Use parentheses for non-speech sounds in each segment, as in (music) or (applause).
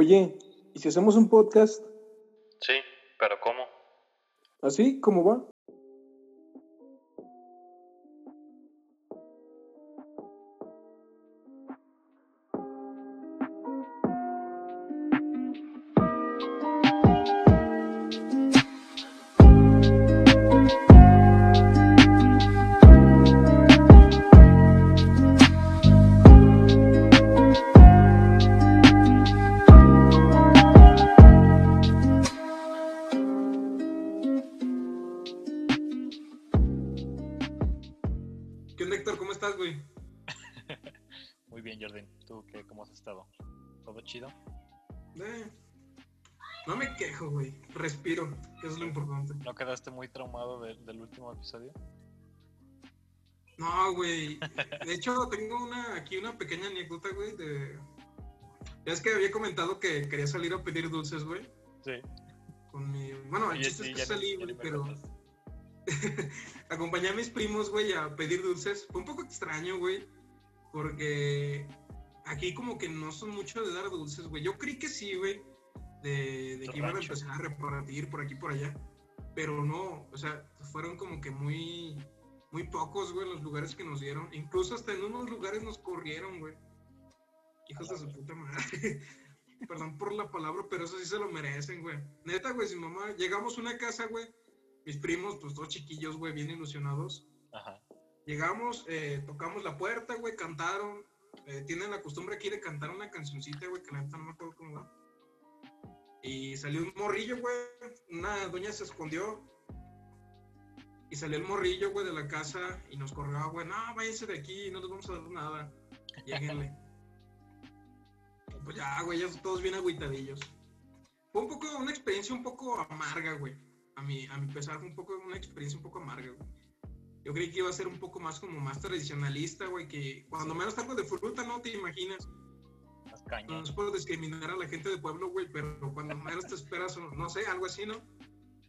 Oye, ¿y si hacemos un podcast Sí, pero ¿cómo? así como va? Último episodio? No, güey. De hecho, tengo una aquí una pequeña anécdota, güey, de... Ya es que había comentado que quería salir a pedir dulces, güey. Sí. Con mi... Bueno, el chiste sí, es que salí, güey, pero... (laughs) Acompañé a mis primos, güey, a pedir dulces. Fue un poco extraño, güey, porque aquí como que no son mucho de dar dulces, güey. Yo creí que sí, güey, de, de que iban a empezar a repartir por aquí y por allá. Pero no, o sea, fueron como que muy, muy pocos, güey, los lugares que nos dieron. Incluso hasta en unos lugares nos corrieron, güey. Hijos de su puta madre. (laughs) Perdón por la palabra, pero eso sí se lo merecen, güey. Neta, güey, si mamá, llegamos a una casa, güey, mis primos, pues dos chiquillos, güey, bien ilusionados. Ajá. Llegamos, eh, tocamos la puerta, güey, cantaron. eh, tienen la costumbre aquí de cantar una cancioncita, güey, que la neta no me acuerdo cómo va. Y salió un morrillo, güey. Una doña se escondió. Y salió el morrillo, güey, de la casa y nos corrió, güey. No, váyanse de aquí, no les vamos a dar nada. Lléguenle. Pues ya, güey, ya todos bien agüitadillos. Fue un poco, una experiencia un poco amarga, güey. A mi, a mi pesar, fue un poco, una experiencia un poco amarga, güey. Yo creí que iba a ser un poco más como más tradicionalista, güey, que cuando menos algo de fruta no te imaginas. No es por discriminar a la gente de pueblo, güey, pero cuando menos te esperas, no sé, algo así, ¿no?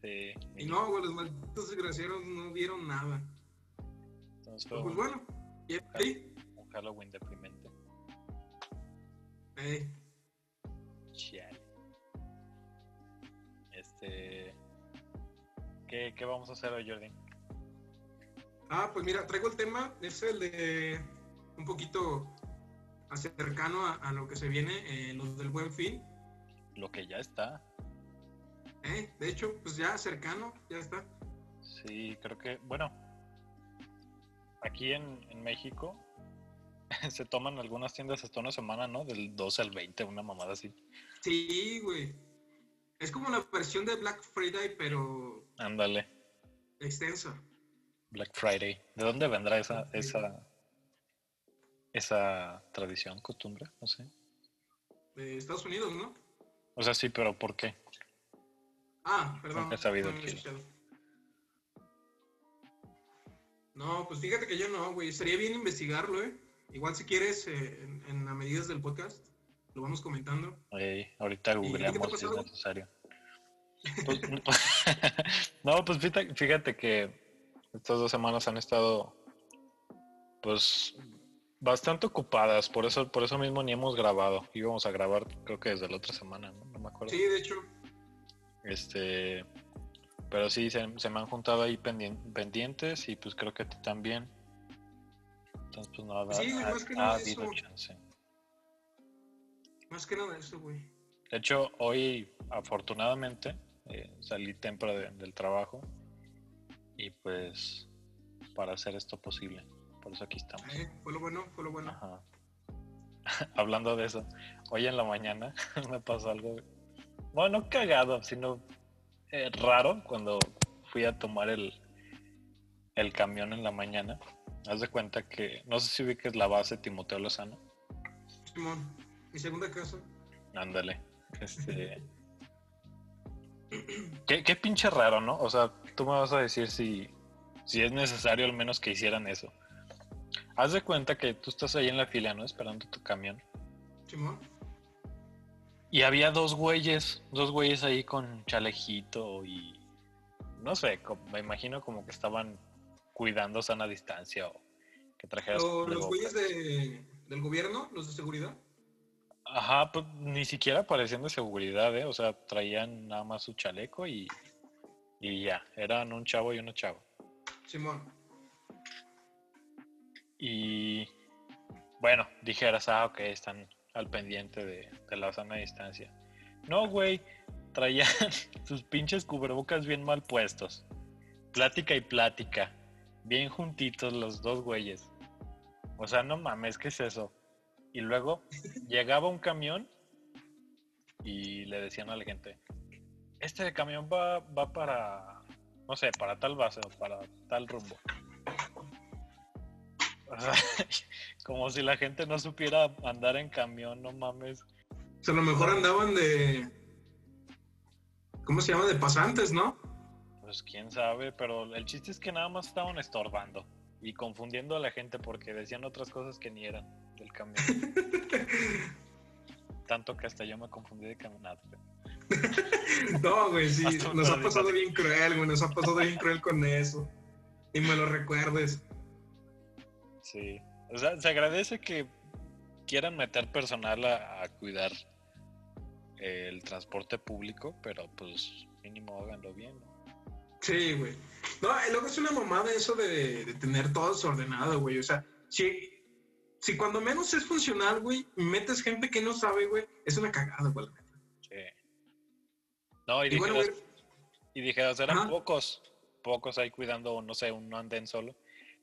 Sí. Y no, güey, los malditos desgraciados no vieron nada. Entonces Pero pues bueno, y ahí, un Halloween deprimente. eh, Chale. Este... ¿Qué, ¿Qué vamos a hacer hoy, Jordan? Ah, pues mira, traigo el tema, es el de un poquito cercano a, a lo que se viene, eh, los del buen fin. Lo que ya está. Eh, de hecho, pues ya cercano, ya está. Sí, creo que, bueno, aquí en, en México (laughs) se toman algunas tiendas hasta una semana, ¿no? Del 12 al 20, una mamada así. Sí, güey. Es como la versión de Black Friday, pero Ándale, extensa. Black Friday. ¿De dónde vendrá esa, esa, esa tradición, costumbre? No sé. De Estados Unidos, ¿no? O sea, sí, pero ¿por qué? Ah, perdón. Nunca he sabido no, el pues fíjate que yo no, güey. Sería bien investigarlo, ¿eh? Igual si quieres, eh, en, en las medidas del podcast, lo vamos comentando. Ahorita googleamos si es necesario. Pues, (laughs) no, pues fíjate, fíjate que estas dos semanas han estado, pues, bastante ocupadas. Por eso, por eso mismo ni hemos grabado. Íbamos a grabar, creo que desde la otra semana, ¿no? No me acuerdo. Sí, de hecho. Este, pero sí, se, se me han juntado ahí pendien- pendientes y pues creo que a ti también. Entonces, pues no ha, Sí, ha- más que ha nada habido eso. chance. Más que nada eso, güey. De hecho, hoy, afortunadamente, eh, salí temprano de- del trabajo y pues para hacer esto posible. Por eso aquí estamos. Eh, fue lo bueno, fue lo bueno. Ajá. (laughs) Hablando de eso, hoy en la mañana (laughs) me pasó algo, bueno, no cagado, sino eh, raro cuando fui a tomar el, el camión en la mañana. Haz de cuenta que, no sé si vi que es la base Timoteo Lozano. Simón, mi segunda casa. Ándale. Este. (clears throat) qué, qué pinche raro, ¿no? O sea, tú me vas a decir si, si es necesario al menos que hicieran eso. Haz de cuenta que tú estás ahí en la fila, ¿no? Esperando tu camión. Simón. Y había dos güeyes, dos güeyes ahí con chalejito y. No sé, me imagino como que estaban cuidando sana distancia o que trajeras. Lo- los cubrebocas. güeyes de, del gobierno, los de seguridad. Ajá, pues ni siquiera parecían de seguridad, ¿eh? O sea, traían nada más su chaleco y, y ya, eran un chavo y una chava. Simón. Y bueno, dijeras, ah, ok, están al pendiente de, de la sana distancia. No, güey, traían (laughs) sus pinches cubrebocas bien mal puestos. Plática y plática. Bien juntitos los dos güeyes. O sea, no mames, ¿qué es eso? Y luego (laughs) llegaba un camión y le decían a la gente, este camión va, va para, no sé, para tal base o para tal rumbo. (laughs) Como si la gente no supiera andar en camión, no mames. O sea, a lo mejor andaban de. ¿Cómo se llama? De pasantes, ¿no? Pues quién sabe, pero el chiste es que nada más estaban estorbando y confundiendo a la gente porque decían otras cosas que ni eran del camión. (laughs) Tanto que hasta yo me confundí de caminata. (laughs) No, güey, sí. Nos ha pasado bien cruel, güey. Nos ha pasado bien cruel con eso. Y me lo recuerdes. Sí. O sea, se agradece que quieran meter personal a, a cuidar el transporte público, pero pues mínimo háganlo bien. ¿no? Sí, güey. No, y luego es una mamada eso de, de tener todo desordenado, güey. O sea, si, si cuando menos es funcional, güey, metes gente que no sabe, güey, es una cagada, güey. Sí. No, y, Y bueno, dijeras, güey, y dijeras, eran Ajá. pocos, pocos ahí cuidando, no sé, un andén solo.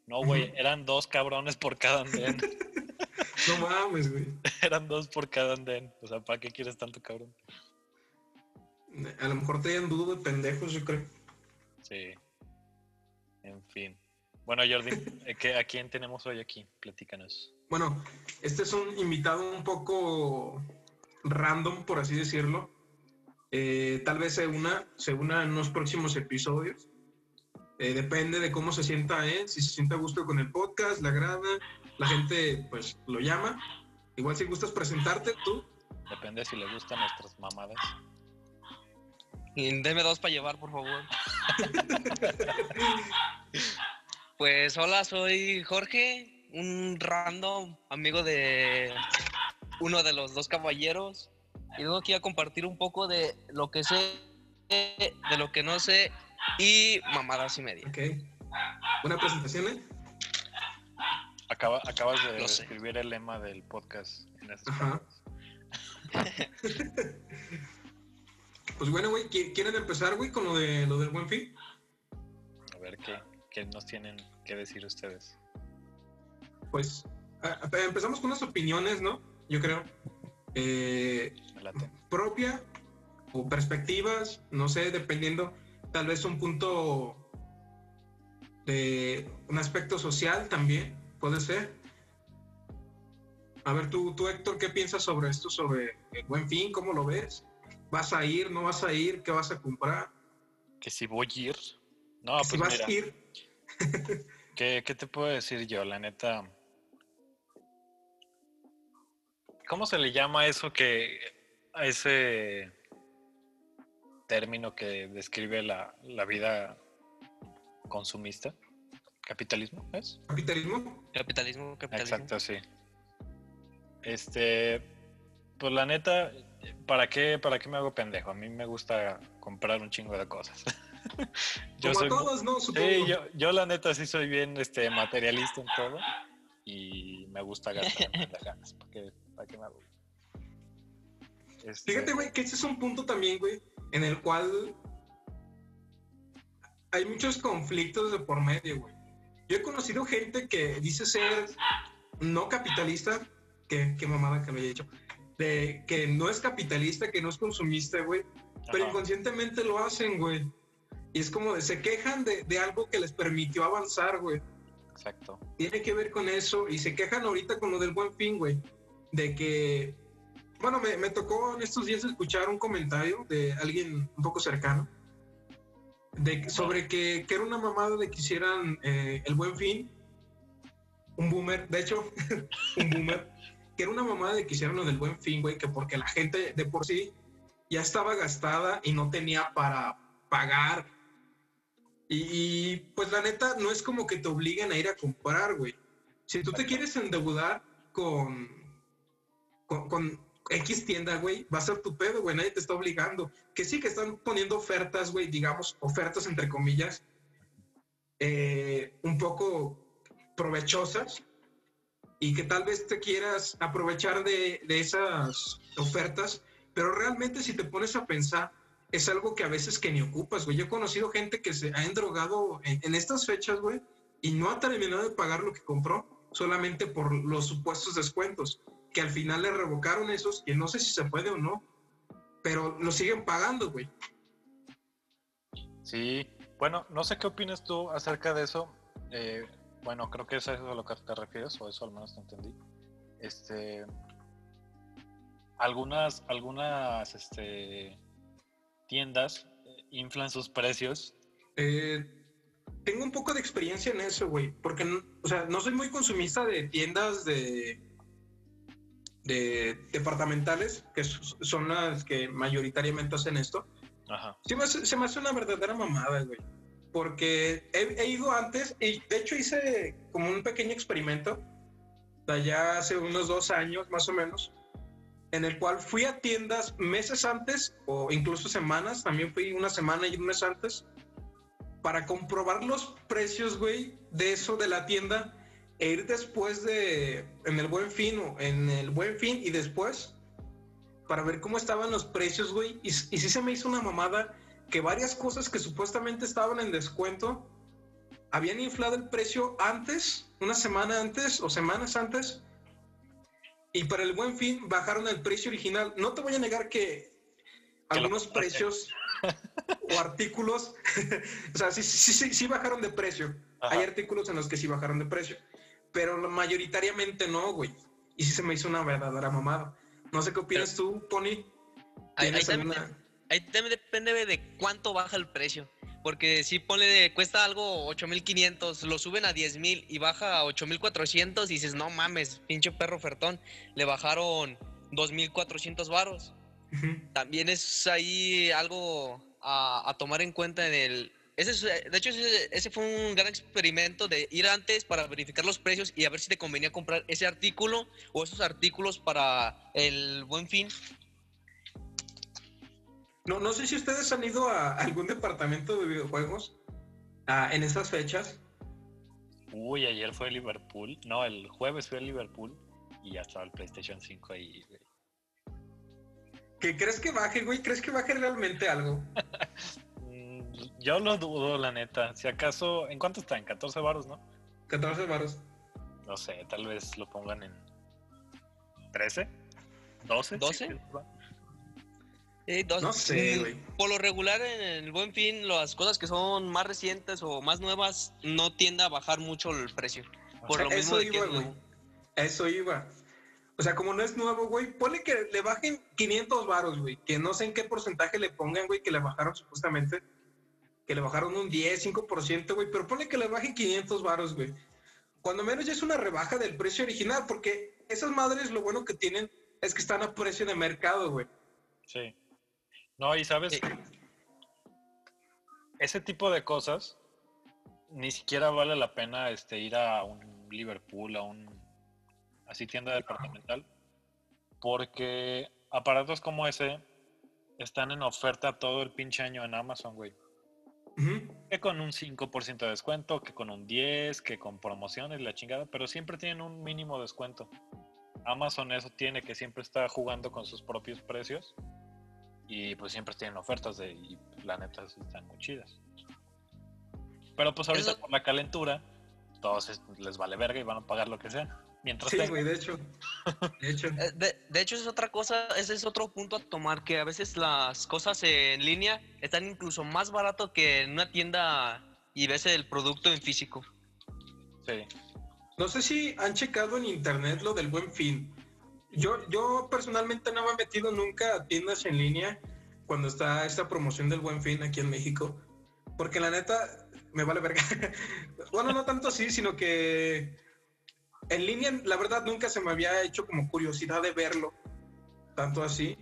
No, güey, eran dos cabrones por cada andén. (laughs) no mames, güey. eran dos por cada andén. O sea, ¿para qué quieres tanto cabrón? A lo mejor traían dudo de pendejos, yo creo. Sí. En fin. Bueno, Jordi, ¿a qué- ¿a quién tenemos hoy aquí? Platícanos. Bueno, este es un invitado un poco random, por así decirlo. Eh, tal vez se una, se una en unos próximos episodios. Eh, depende de cómo se sienta él, si se siente a gusto con el podcast, le agrada, la gente pues lo llama. Igual si gustas presentarte tú. Depende si le gustan nuestras mamadas. Deme dos para llevar, por favor. (laughs) pues hola, soy Jorge, un random amigo de uno de los dos caballeros. Y vengo aquí a compartir un poco de lo que sé, de lo que no sé y mamadas y media. Ok. Buena presentación, ¿eh? Acaba, acabas de sé. escribir el lema del podcast en esas Ajá. (laughs) Pues bueno, güey, ¿qui- ¿quieren empezar, güey, con lo, de, lo del buen fin? A ver qué, qué nos tienen que decir ustedes. Pues a- a- empezamos con unas opiniones, ¿no? Yo creo. Eh, propia o perspectivas, no sé, dependiendo, tal vez un punto de un aspecto social también, puede ser. A ver, tú, tú Héctor, ¿qué piensas sobre esto, sobre el buen fin? ¿Cómo lo ves? ¿Vas a ir? ¿No vas a ir? ¿Qué vas a comprar? Que si voy a ir. No, si pues vas mira, a ir, (laughs) ¿qué, qué te puedo decir yo? La neta. ¿Cómo se le llama eso que. a ese término que describe la, la vida consumista? ¿Capitalismo? ¿Es? capitalismo, Capitalismo, capitalismo. Exacto, sí. Este, pues la neta, ¿para qué, ¿para qué me hago pendejo? A mí me gusta comprar un chingo de cosas. (laughs) como soy a mu- todos, ¿no? Supongo. Sí, yo, yo la neta sí soy bien este, materialista en todo y me gusta gastar en pendejadas. ¿Para qué, para qué me hago? Este, Fíjate, güey, que ese es un punto también, güey, en el cual hay muchos conflictos de por medio, güey. Yo he conocido gente que dice ser no capitalista, que, que mamada que lo haya dicho, de que no es capitalista, que no es consumista, güey, pero inconscientemente lo hacen, güey. Y es como de, se quejan de, de algo que les permitió avanzar, güey. exacto. Tiene que ver con eso. Y se quejan ahorita con lo del buen fin, güey. De que, bueno, me, tocó en estos días escuchar un comentario de alguien un poco cercano. De, sobre que, que era una mamada de que hicieran eh, el buen fin. Un boomer, de hecho, (laughs) un boomer. Que era una mamada de que hicieran lo del buen fin, güey. Que porque la gente de por sí ya estaba gastada y no tenía para pagar y, pues la neta, no es como que te obliguen a ir a comprar, güey. Si tú te quieres endeudar con, con X tienda, güey, va a ser tu pedo, güey, nadie te está obligando. Que sí que están poniendo ofertas, güey, digamos, ofertas entre comillas, eh, un poco provechosas y que tal vez te quieras aprovechar de, esas ofertas, pero realmente si te pones a pensar, es algo que a veces que ni ocupas, güey. Yo he conocido gente que se ha endrogado en, en estas fechas, güey, y no ha terminado de pagar lo que compró solamente por los supuestos descuentos, que al final le revocaron esos, que no sé si se puede o no, pero lo siguen pagando, güey. Sí, bueno, no sé qué opinas tú acerca de eso. Eh, bueno, creo que eso es a lo que te refieres, o eso al menos te entendí. Este, algunas, algunas, este, tiendas eh, inflan sus precios. Eh, tengo un poco de experiencia en eso, güey, porque, o sea, no soy muy consumista de tiendas de, de departamentales, que son las que mayoritariamente hacen esto. Ajá. Sí me hace- se me hace una verdadera mamada, güey. Porque he, he ido antes y de hecho hice como un pequeño experimento, de allá hace unos dos años más o menos, en el cual fui a tiendas meses antes o incluso semanas, también fui una semana y un mes antes, para comprobar los precios, güey, de eso de la tienda e ir después de, en el buen fin o en el buen fin y después para ver cómo estaban los precios, güey. Y, y sí se me hizo una mamada que varias cosas que supuestamente estaban en descuento habían inflado el precio antes, una semana antes o semanas antes. Y para el buen fin bajaron el precio original. No te voy a negar que Que algunos precios o artículos, (laughs) o sea, sí, sí, sí, sí bajaron de precio. Ajá. Hay artículos en los que sí bajaron de precio, pero mayoritariamente no, güey. Y sí se me hizo una verdadera mamada. No sé qué opinas tú, Pony. Ahí, ahí ¿Tienes también, alguna- ahí también depende de- cuánto baja el precio. Porque si pone cuesta algo 8500, lo suben a 10000 y baja a 8400 y dices, no mames, pinche perro ofertón, le bajaron 2400 varos. Ujú. También es ahí algo a, a tomar en cuenta en el... Ese es, eh, de hecho, ese, ese fue un gran experimento de ir antes para verificar los precios y a ver si te convenía comprar ese artículo o esos artículos para el buen fin. No, no sé si ustedes han ido a algún departamento de videojuegos ah, en esas fechas. Uy, ayer fue Liverpool. No, el jueves fue Liverpool y ya estaba el PlayStation 5 ahí. güey. ¿Qué crees que baje, güey? ¿Crees que baje realmente algo? (laughs) Yo lo dudo, la neta. Si acaso, ¿en cuánto está? En 14 baros, ¿no? 14 varos. No sé, tal vez lo pongan en 13, 12. 12. Sí, dos- No sé, mm, güey. Por lo regular, en el buen fin, las cosas que son más recientes o más nuevas no tiende a bajar mucho el precio. Por lo mismo Eso de que iba, güey. nuevo. Eso iba. O sea, como no es nuevo, güey, ponle que le bajen 500 varos, güey. Que no sé en qué porcentaje le pongan, güey, que le bajaron supuestamente. Que le bajaron un 10, 5%, güey. Pero ponle que le bajen 500 varos, güey. Cuando menos ya es una rebaja del precio original, porque esas madres lo bueno que tienen es que están a precio de mercado, güey. Sí. No, y sabes, Sí. ese tipo de cosas ni siquiera vale la pena este, ir a un Liverpool, a un así tienda departamental, porque aparatos como ese están en oferta todo el pinche año en Amazon, güey. Que con un 5% de descuento, que con un 10, que con promociones, la chingada, pero siempre tienen un mínimo descuento. Amazon eso tiene que siempre está jugando con sus propios precios y pues siempre tienen ofertas de y la neta están muy chidas. Pero pues ahorita Eso- por la calentura todos es- les vale verga y van a pagar lo que sea. Mientras Sí, güey, de hecho. De hecho. Eh, De, de hecho, es otra cosa, ese es otro punto a tomar, que a veces las cosas en línea están incluso más barato que en una tienda y ves el producto en físico. Sí. No sé si han checado en internet lo del buen fin. Yo, yo personalmente no me he metido nunca a tiendas en línea cuando está esta promoción del buen fin aquí en México. Porque la neta me vale verga. (laughs) bueno, no tanto así, sino que en línea, la verdad, nunca se me había hecho como curiosidad de verlo. Tanto así.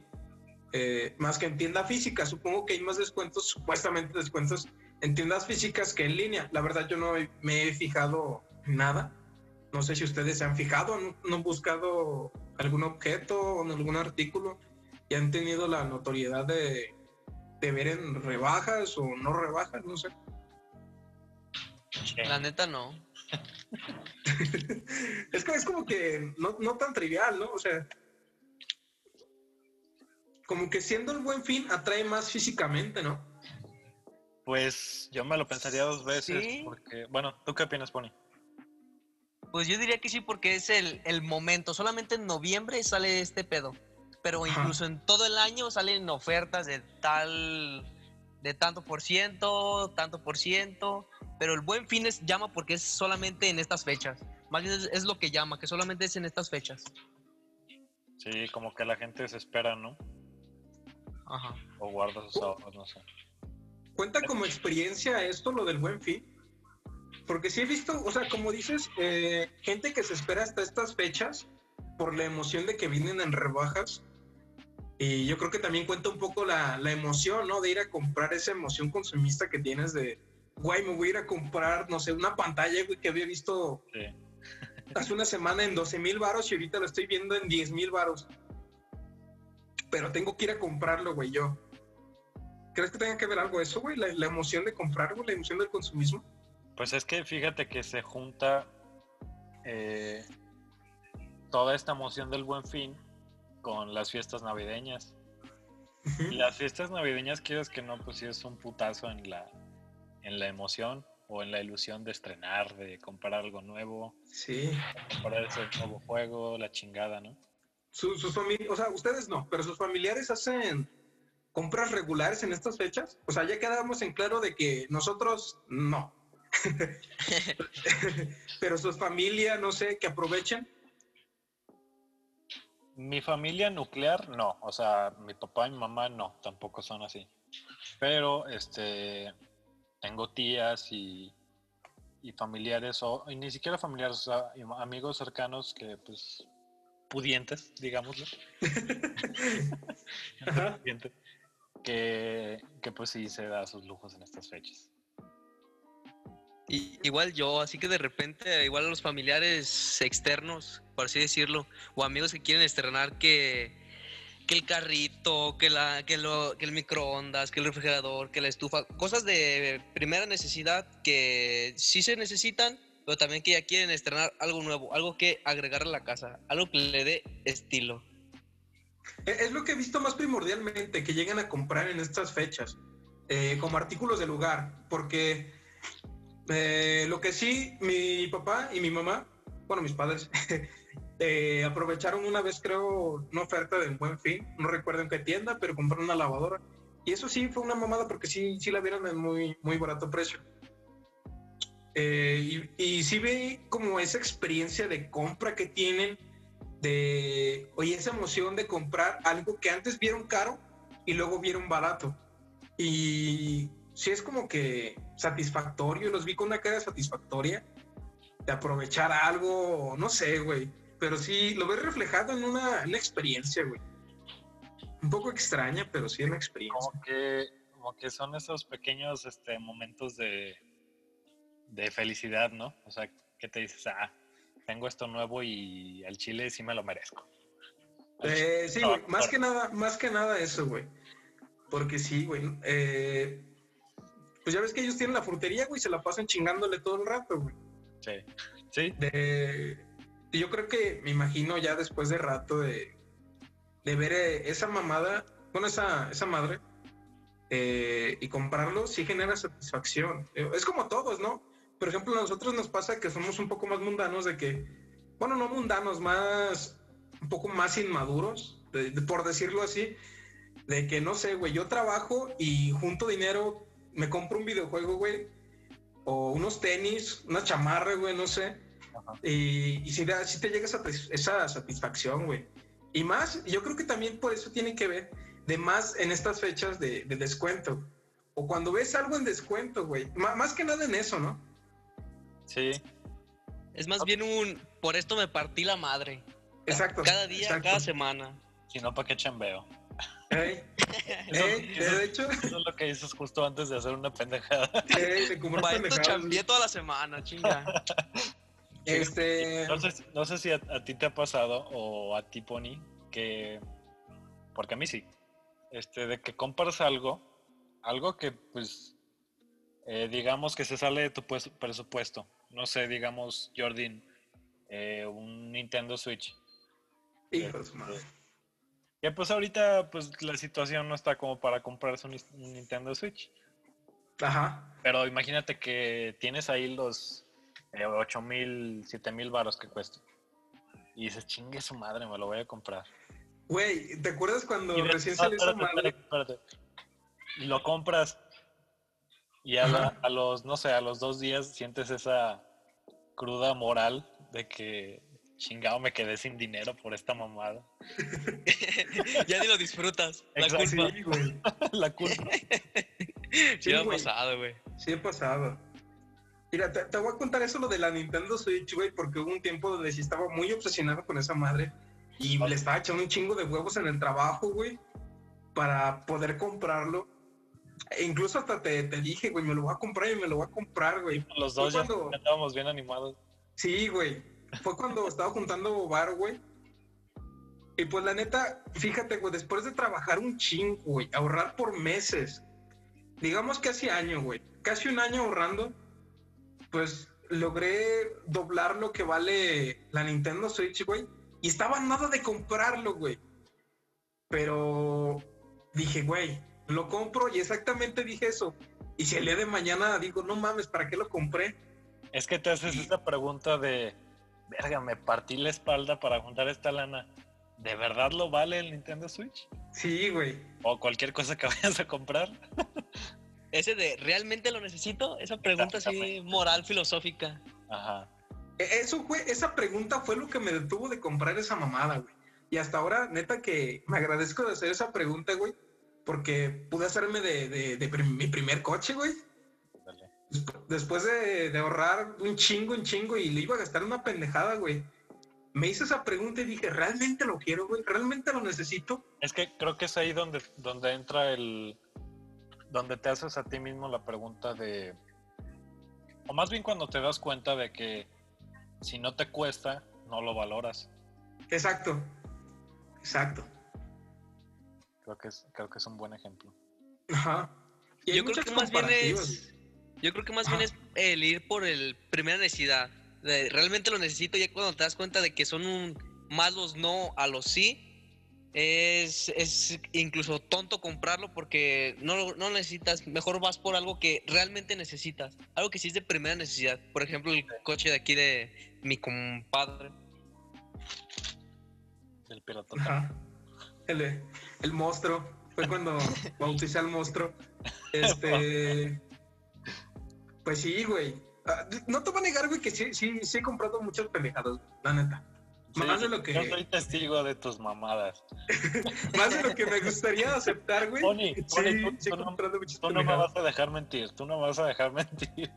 eh, más que en tienda física. Supongo que hay más descuentos, supuestamente descuentos en tiendas físicas que en línea. La verdad, yo no me he fijado nada. No sé si ustedes se han fijado, no, han buscado algún objeto o algún artículo y han tenido la notoriedad de, de ver en rebajas o no rebajas, no sé. La neta no. Es que es como que no, no tan trivial, ¿no? O sea, como que siendo el buen fin atrae más físicamente, ¿no? Pues yo me lo pensaría dos veces Sí. porque, bueno, ¿tú qué opinas, Pony? Pues yo diría que sí, porque es el, el momento. Solamente en noviembre sale este pedo. Pero Ajá. incluso en todo el año salen ofertas de tal. De tanto por ciento, tanto por ciento. Pero el buen fin es, llama porque es solamente en estas fechas. Más bien es, es lo que llama, que solamente es en estas fechas. Sí, como que la gente se espera, ¿no? Ajá. O guarda sus ahorros, no sé. ¿Cuenta como experiencia esto, lo del buen fin? Porque sí he visto, o sea, como dices, eh, gente que se espera hasta estas fechas por la emoción de que vienen en rebajas. Y yo creo que también cuenta un poco la, la emoción, ¿no? De ir a comprar esa emoción consumista que tienes de, güey, me voy a ir a comprar, no sé, una pantalla, güey, que había visto Sí. (laughs) hace una semana en 12 mil varos y ahorita lo estoy viendo en 10 mil varos. Pero tengo que ir a comprarlo, güey, yo. ¿Crees que tenga que ver algo eso, güey? La, la emoción de comprar, güey, la emoción del consumismo. Pues es que fíjate que se junta eh, toda esta emoción del buen fin con las fiestas navideñas. Y las fiestas navideñas, quieres que no, pues sí es un putazo en la, en la emoción o en la ilusión de estrenar, de comprar algo nuevo, Sí. comprar ese nuevo juego, la chingada, ¿no? Su- sus familias, o sea, ustedes no, pero sus familiares hacen compras regulares en estas fechas. O sea, ya quedamos en claro de que nosotros no. (laughs) (laughs) pero sus familias, no sé, que aprovechen. Mi familia nuclear, no. O sea, mi papá y mi mamá, no. Tampoco son así. Pero, este, tengo tías y, y familiares, o y ni siquiera familiares, o sea, amigos cercanos que, pues, pudientes, digámoslo. (laughs) Ajá. (laughs) Pudiente, que, que, pues, sí se da sus lujos en estas fechas. Igual yo, así que de repente, igual a los familiares externos, por así decirlo, o amigos que quieren estrenar que, que el carrito, que, la, que, lo, que el microondas, que el refrigerador, que la estufa, cosas de primera necesidad que sí se necesitan, pero también que ya quieren estrenar algo nuevo, algo que agregarle a la casa, algo que le dé estilo. E- Es lo que he visto más primordialmente, que llegan a comprar en estas fechas, eh, como artículos de lugar, porque eh, lo que sí, mi papá y mi mamá, bueno, mis padres, (laughs) eh, aprovecharon una vez, creo, una oferta de buen fin, no recuerdo en qué tienda, pero compraron una lavadora. Y eso sí fue una mamada porque sí, sí la vieron en muy, muy barato precio. Eh, y, y sí ve como esa experiencia de compra que tienen de, oye, esa emoción de comprar algo que antes vieron caro y luego vieron barato. Y sí es como que satisfactorio, los vi con una cara satisfactoria de aprovechar algo, no sé, güey. Pero sí, lo ves reflejado en una, en una experiencia, güey. Un poco extraña, pero sí en una experiencia. Como que, como que son esos pequeños este, momentos de, de felicidad, ¿no? O sea, que te dices, ah, tengo esto nuevo y al chile sí me lo merezco. Eh, sí, güey, más que nada, más que nada eso, güey. Porque sí, güey. eh, pues ya ves que ellos tienen la frutería, güey, se la pasan chingándole todo el rato, güey. Sí, sí, De, yo creo que me imagino ya después de rato de, de ver eh, esa mamada, bueno, esa, esa madre, eh, y comprarlo, sí genera satisfacción. Eh, Es como todos, ¿no? Por ejemplo, a nosotros nos pasa que somos un poco más mundanos de que, bueno, no mundanos, más, un poco más inmaduros, de- de- por decirlo así, de que no sé, güey, yo trabajo y junto dinero, me compro un videojuego, güey, o unos tenis, una chamarra, güey, no sé. Ajá. Y, y si, da- si te llega esa, esa satisfacción, güey. Y más, yo creo que también por eso tiene que ver de más en estas fechas de, de descuento. O cuando ves algo en descuento, güey. Más que nada en eso, ¿no? sí. Es más bien un, por esto me partí la madre. Exacto. Cada día, exacto. cada semana. Si no, ¿para qué chambeo? Ey, Eso- ey, eso- de hecho, Eso es lo que dices justo antes de hacer una pendejada. ey, de comprar Para esto pendejadas. chambeé toda la semana, chinga. Este. No sé, si- no sé si a, a ti te ha pasado o a ti, Pony, que. Porque a mí sí. Este, de que compras algo, algo que, pues, eh, digamos que se sale de tu pues- presupuesto. No sé, digamos, Jordan, eh, un Nintendo Switch. Hijo de su madre. Que pues ahorita, pues, la situación no está como para comprarse un, Nintendo Switch. Ajá. Pero imagínate que tienes ahí los eh, 8 mil, 7 mil baros que cuesta. Y dices, chingue su madre, me lo voy a comprar. Güey, ¿te acuerdas cuando de- recién no, salió espérate, madre? espérate, espérate. Y lo compras. Y a, la- a los, no sé, a los dos días sientes esa cruda moral de que chingado me quedé sin dinero por esta mamada. (laughs) ya ni lo disfrutas. La Exacto. culpa. Sí, güey. (laughs) la culpa. (laughs) Sí, ha pasado, güey. Sí, ha pasado. Mira, te, te voy a contar eso lo de la Nintendo Switch, güey, porque hubo un tiempo donde sí estaba muy obsesionado con esa madre y le estaba echando un chingo de huevos en el trabajo, güey, para poder comprarlo. E incluso hasta te, te dije, güey, me lo voy a comprar y me lo voy a comprar, güey. Los dos ya cuando- estábamos bien animados. Sí, güey. Fue cuando estaba juntando bar, güey. Y pues la neta, fíjate, güey, después de trabajar un chingo, güey, ahorrar por meses, digamos casi año, güey, casi un año ahorrando, pues logré doblar lo que vale la Nintendo Switch, güey. Y estaba nada de comprarlo, güey. Pero dije, güey, lo compro y exactamente dije eso. Y si el día de mañana digo, no mames, ¿para qué lo compré? Es que te haces esa pregunta de, verga, me partí la espalda para juntar esta lana. ¿De verdad lo vale el Nintendo Switch? Sí, güey. O cualquier cosa que (laughs) vayas a comprar. (laughs) Ese de, ¿realmente lo necesito? Esa pregunta así moral, filosófica. Ajá. E- Eso fue, esa pregunta fue lo que me detuvo de comprar esa mamada, güey. Y hasta ahora, neta, que me agradezco de hacer esa pregunta, güey, porque pude hacerme de, de- de prim- mi primer coche, güey. Después de, de ahorrar un chingo, un chingo, y le iba a gastar una pendejada, güey. Me hice esa pregunta y dije, ¿realmente lo quiero, güey? ¿Realmente lo necesito? Es que creo que es ahí donde, donde entra el. donde te haces a ti mismo la pregunta de. O más bien cuando te das cuenta de que si no te cuesta, no lo valoras. Exacto. Exacto. Creo que es, creo que es un buen ejemplo. Ajá. Y Yo creo muchas que más bien es. Yo creo que más Ajá. bien es el ir por el primera necesidad. De, realmente lo necesito ya cuando te das cuenta de que son un más los no a los sí. Es, es incluso tonto comprarlo porque no, lo- no necesitas. Mejor vas por algo que realmente necesitas. Algo que sí es de primera necesidad. Por ejemplo, el coche de aquí de mi compadre. Pirata. Ajá. El, el monstruo. Fue cuando (laughs) bauticé al monstruo. (laughs) Este. Pues sí, güey. Ah, No te voy a negar, güey, que sí, sí, sí he comprado muchas pendejadas, la neta. Más de lo que- Yo soy testigo de tus mamadas. (laughs) Más de lo que me gustaría aceptar, güey. Pony, sí, Pony, tú- sí tú no- comprado muchas Tú no me vas a dejar mentir, tú no me vas a dejar mentir.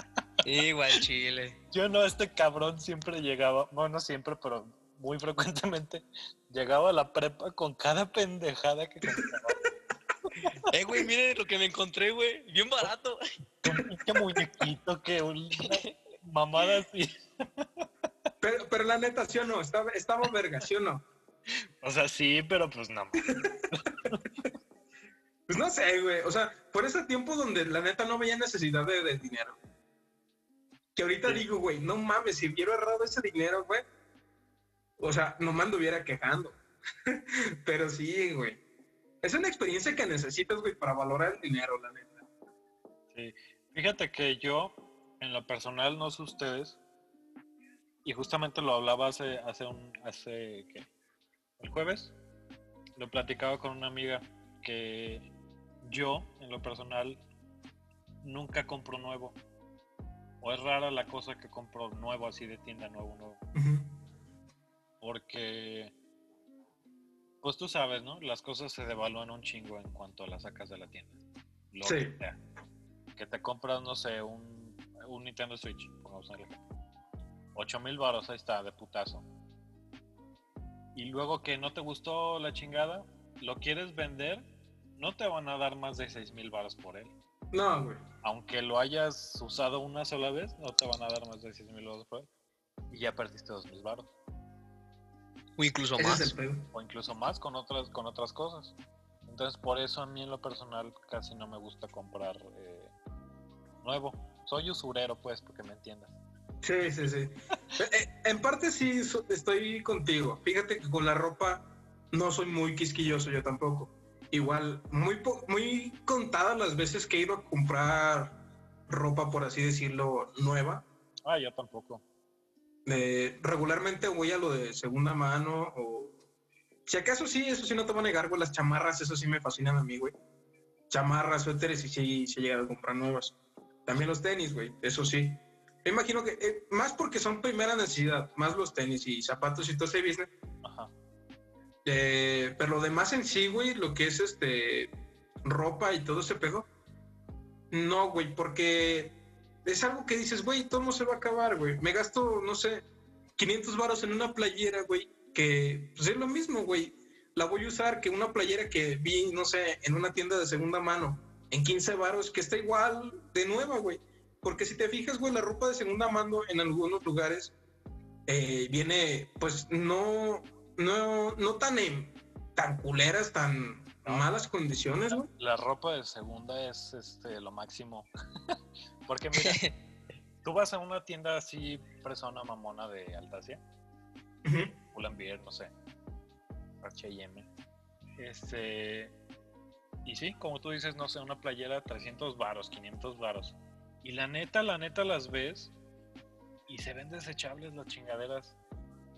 (laughs) Igual Chile. Yo no, este cabrón siempre llegaba, bueno, no siempre, pero muy frecuentemente, llegaba a la prepa con cada pendejada que compraba. Eh, güey, miren lo que me encontré, güey. Bien barato. Un pinche muñequito que una mamada así. Pero, pero la neta, ¿sí o no? Estaba, estaba verga, ¿sí o no? O sea, sí, pero pues no. Pues no sé, güey. O sea, por ese tiempo donde la neta no veía necesidad de, de dinero. Que ahorita Sí. digo, güey, no mames, si hubiera ahorrado ese dinero, güey. O sea, no me anduviera quejando. (laughs) Pero sí, güey. Es una experiencia que necesitas, güey, para valorar el dinero, la neta. Sí. Fíjate que yo, en lo personal, no sé ustedes, y justamente lo hablaba hace, hace un, hace, ¿qué? El jueves, lo platicaba con una amiga que yo, en lo personal, nunca compro nuevo. O es rara la cosa que compro nuevo, así de tienda nuevo, nuevo. Porque, pues tú sabes, ¿no? Las cosas se devalúan un chingo en cuanto las sacas de la tienda. Lo Sí. que sea. Que te compras, no sé, un, un Nintendo Switch, pongamos un ejemplo. 8 mil baros, ahí está, de putazo. Y luego que no te gustó la chingada, lo quieres vender, no te van a dar más de 6 mil baros por él. No, güey. Aunque lo hayas usado una sola vez, no te van a dar más de 6 mil baros por él. y ya perdiste dos mil baros. O incluso Ese más. O incluso más con otras, con otras cosas. Entonces, por eso a mí en lo personal casi no me gusta comprar eh, nuevo. Soy usurero, pues, porque me entiendas. Sí, sí, sí. (laughs) Eh, eh, en parte sí estoy contigo. Fíjate que con la ropa no soy muy quisquilloso yo tampoco. Igual, muy, po- muy contadas las veces que he ido a comprar ropa, por así decirlo, nueva. Ah, yo tampoco. Eh, regularmente voy a lo de segunda mano o... Si acaso sí, eso sí no te voy a negar, güey, las chamarras, eso sí me fascinan a mí, güey. Chamarras, suéteres y sí, sí he llegado a comprar nuevas. También los tenis, güey, eso sí. Me imagino que, eh, más porque son primera necesidad, más los tenis y zapatos y todo ese business. Ajá. Eh, pero lo demás en sí, güey, lo que es este ropa y todo ese pedo, no, güey, porque es algo que dices, güey, todo no se va a acabar, güey. Me gasto, no sé, 500 varos en una playera, güey, que pues es lo mismo, güey. La voy a usar que una playera que vi, no sé, en una tienda de segunda mano, en 15 varos, que está igual de nueva, güey. Porque si te fijas, güey, la ropa de segunda mano en algunos lugares eh, viene, pues, no, no, no tan, en- tan culeras, tan No. malas condiciones, güey. La ropa de segunda es este lo máximo. (laughs) Porque mira, (laughs) tú vas a una tienda así, persona mamona de Altacia, Ujú. Pull&Bear, no sé, H&M. Este, y sí, como tú dices, no sé, una playera 300 varos, 500 varos. Y la neta, la neta las ves y se ven desechables las chingaderas.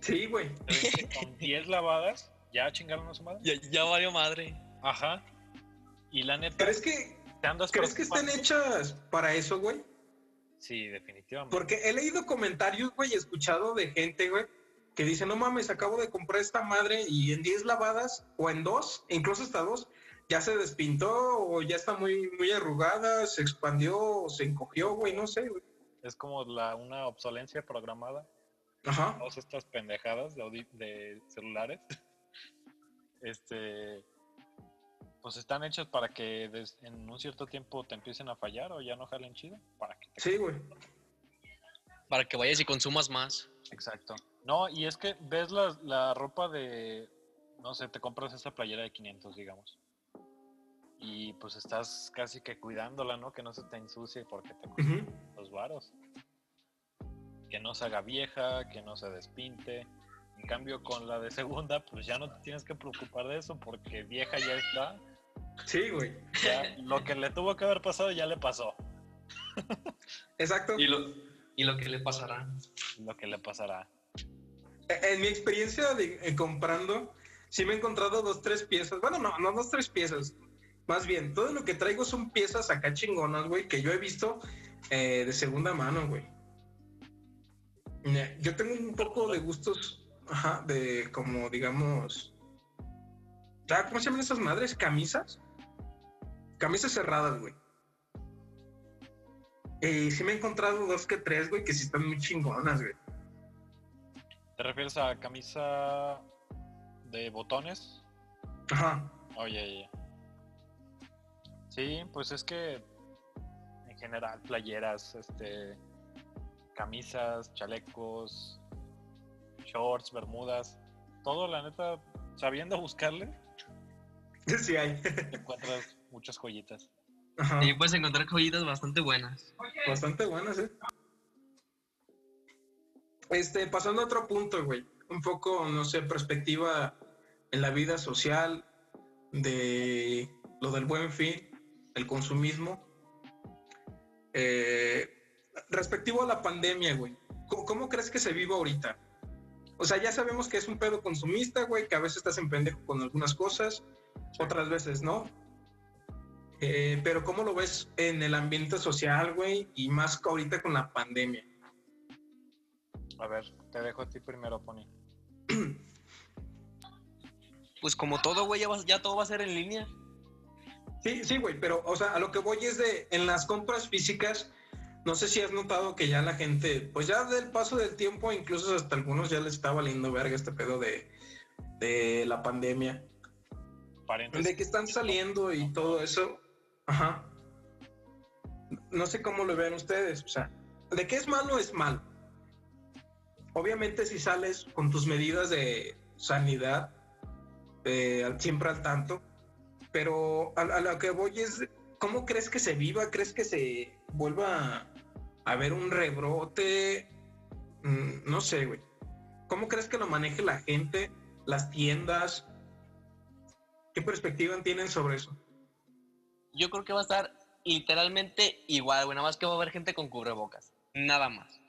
Sí, güey. Que con (laughs) 10 lavadas ya chingaron a su madre. Ya, ya valió madre. Ajá. Y la neta, ¿Crees que, te andas ¿crees que estén hechas para eso, güey? Sí, definitivamente. Porque he leído comentarios, güey, y escuchado de gente, güey, que dice, no mames, acabo de comprar esta madre y en 10 lavadas, o en dos, incluso hasta dos, ya se despintó, o ya está muy, muy arrugada, se expandió, o se encogió, güey, no sé, güey. Es como la, una obsolencia programada. Ajá. Todas estas pendejadas de celulares. (laughs) Este. Pues están hechas para que des- en un cierto tiempo te empiecen a fallar o ya no jalen chido. Para que te- Sí, güey. Para que vayas y consumas más. Exacto. No, y es que ves la, la ropa de. No sé, te compras esa playera de 500, digamos. Y pues estás casi que cuidándola, ¿no? Que no se te ensucie porque te Ujú. los varos. Que no se haga vieja, que no se despinte. En cambio, con la de segunda, pues ya no te tienes que preocupar de eso porque vieja ya está. Sí, güey. Ya lo que le tuvo que haber pasado ya le pasó. Exacto. Y lo, y lo que le pasará. Lo que le pasará. En mi experiencia de eh, comprando, sí me he encontrado dos, tres piezas. Bueno, no, no dos, tres piezas. Más bien, todo lo que traigo son piezas acá chingonas, güey, que yo he visto eh, de segunda mano, güey. Yo tengo un poco de gustos, ajá, de como, digamos... ah, ¿Cómo se llaman esas madres? ¿Camisas? Camisas cerradas, güey. Y sí me he encontrado dos que tres, güey, que sí están muy chingonas, güey. ¿Te refieres a camisa de botones? Ajá. Oye, ya. Sí, pues es que en general playeras, este, camisas, chalecos, shorts, bermudas, todo la neta, sabiendo buscarle, (laughs) Sí hay. encuentras muchas joyitas. Ajá. Y puedes encontrar joyitas bastante buenas. Bastante buenas, ¿eh? Este, pasando a otro punto, güey. Un poco, no sé, perspectiva en la vida social de lo del buen fin, el consumismo. Eh, respectivo a la pandemia, güey. ¿Cómo, cómo crees que se vive ahorita? O sea, ya sabemos que es un pedo consumista, güey, que a veces estás en pendejo con algunas cosas, otras veces no. Eh, pero ¿cómo lo ves en el ambiente social, güey? Y más que ahorita con la pandemia. A ver, te dejo a ti primero, Pony. (clears throat) Pues como todo, güey, ya, ya todo va a ser en línea. Sí, sí, güey, pero, o sea, a lo que voy es de, en las compras físicas, no sé si has notado que ya la gente, pues ya del paso del tiempo, incluso hasta algunos ya les está valiendo verga este pedo de, de la pandemia. Paréntesis. De que están saliendo y todo eso. Ajá. No sé cómo lo ven ustedes, o sea, de que es malo es malo. obviamente si sales con tus medidas de sanidad, eh, siempre al tanto, pero a, a lo que voy es, ¿cómo crees que se viva? ¿Crees que se vuelva a ver un rebrote? Mm, no sé, güey. ¿Cómo crees que lo maneje la gente, las tiendas? ¿Qué perspectiva tienen sobre eso? Yo creo que va a estar literalmente igual, güey. Nada más que va a haber gente con cubrebocas. Nada más.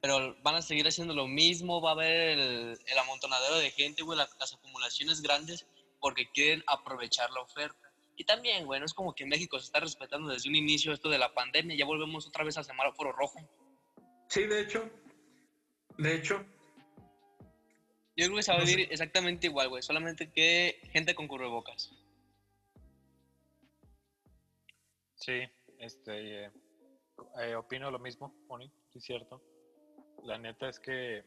Pero van a seguir haciendo lo mismo. Va a haber el, amontonadero de gente, güey. Las acumulaciones grandes porque quieren aprovechar la oferta. Y también, güey, no es como que México se está respetando desde un inicio esto de la pandemia. Ya volvemos otra vez al semáforo rojo. Sí, de hecho. De hecho. Yo creo que se va a No sé. vivir exactamente igual, güey. Solamente que gente con cubrebocas. Sí, este, eh, eh, opino lo mismo, Moni, sí es cierto. La neta es que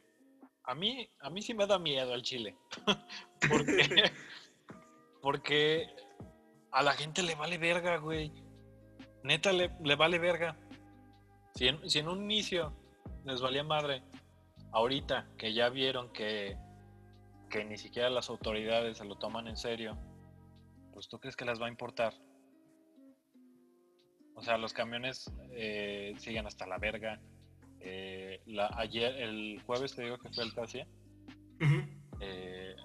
a mí, a mí sí me da miedo el chile. (laughs) porque, porque a la gente le vale verga, güey. Neta le, le vale verga. Si en, si en un inicio les valía madre, ahorita que ya vieron que, que ni siquiera las autoridades se lo toman en serio, pues tú crees que les va a importar. O sea, los camiones eh, siguen hasta la verga. Eh, la, ayer, el jueves te digo que fue el. Ujú. Eh,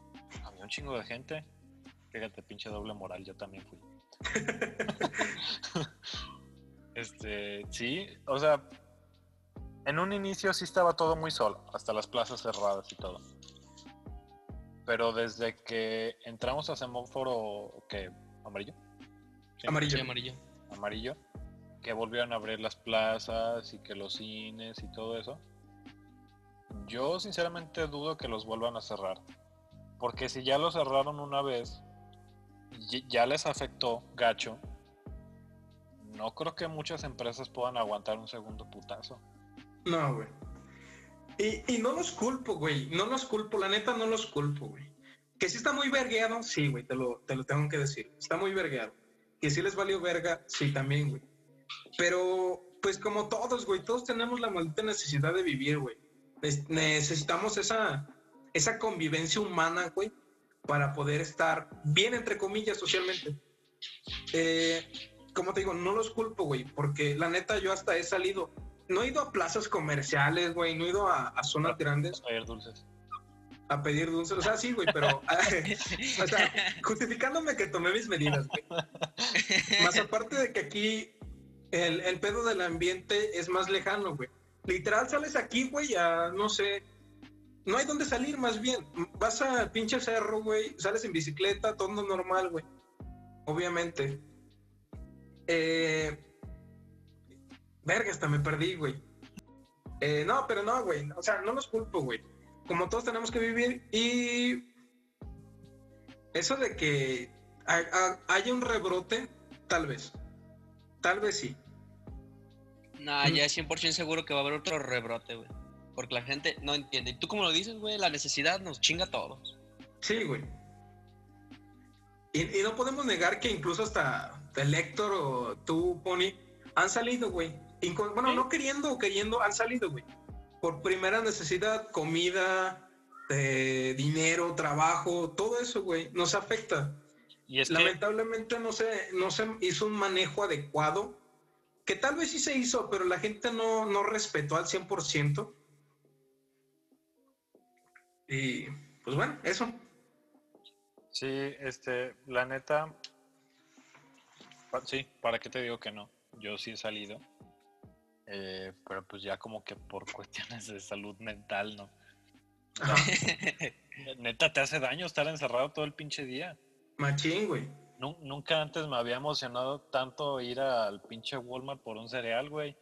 había un chingo de gente. Fíjate, pinche doble moral, yo también fui. (laughs) este, sí, o sea, en un inicio sí estaba todo muy solo, hasta las plazas cerradas y todo. Pero desde que entramos a semáforo, ¿qué? ¿Amarillo? Sí, Amarillo. Sí, amarillo. amarillo, que volvieron a abrir las plazas y que los cines y todo eso. Yo sinceramente dudo que los vuelvan a cerrar. Porque si ya los cerraron una vez, ya les afectó gacho. No creo que muchas empresas puedan aguantar un segundo putazo. No, güey. Y, y no los culpo, güey. No los culpo, la neta no los culpo, güey. Que sí está muy vergueado, sí, güey, te lo, te lo tengo que decir. Está muy vergueado. Que sí les valió verga, sí, también, güey. Pero, pues como todos, güey, todos tenemos la maldita necesidad de vivir, güey. Nes- Necesitamos esa, esa convivencia humana, güey, para poder estar bien, entre comillas, socialmente. Eh, como te digo, no los culpo, güey, porque la neta yo hasta he salido no he ido a plazas comerciales, güey, no he ido a, a zonas grandes Ayer dulces. a pedir dulces. O sea, sí, güey, pero. (laughs) (laughs) o sea, justificándome que tomé mis medidas, güey. Más aparte de que aquí el, el pedo del ambiente es más lejano, güey. Literal, sales aquí, güey, a no sé. No hay dónde salir, más bien. Vas al pinche cerro, güey, sales en bicicleta, todo normal, güey. Obviamente. Eh. Verga, hasta me perdí, güey. Eh, no, pero no, güey. O sea, no los culpo, güey. Como todos tenemos que vivir y. Eso de que ha- ha- haya un rebrote, tal vez. Tal vez sí. Nah, ya es 100% seguro que va a haber otro rebrote, güey. Porque la gente no entiende. Y tú como lo dices, güey, la necesidad nos chinga a todos. Sí, güey. Y, y no podemos negar que incluso hasta el Héctor o tú, Pony, han salido, güey. Inco- Bueno, Sí. no queriendo o queriendo, han salido, güey. Por primera necesidad, comida, eh, dinero, trabajo, todo eso, güey, nos afecta. Y es que Lamentablemente no se, no se hizo un manejo adecuado, que tal vez sí se hizo, pero la gente no, no respetó al 100%. Y pues bueno, eso. Sí, este, la neta, sí, ¿para qué te digo que no? Yo sí he salido, eh, pero pues ya como que por (laughs) cuestiones de salud mental, ¿no? (laughs) Neta, te hace daño estar encerrado todo el pinche día. Machín, güey. Nu- nunca antes me había emocionado tanto ir al pinche Walmart por un cereal, güey.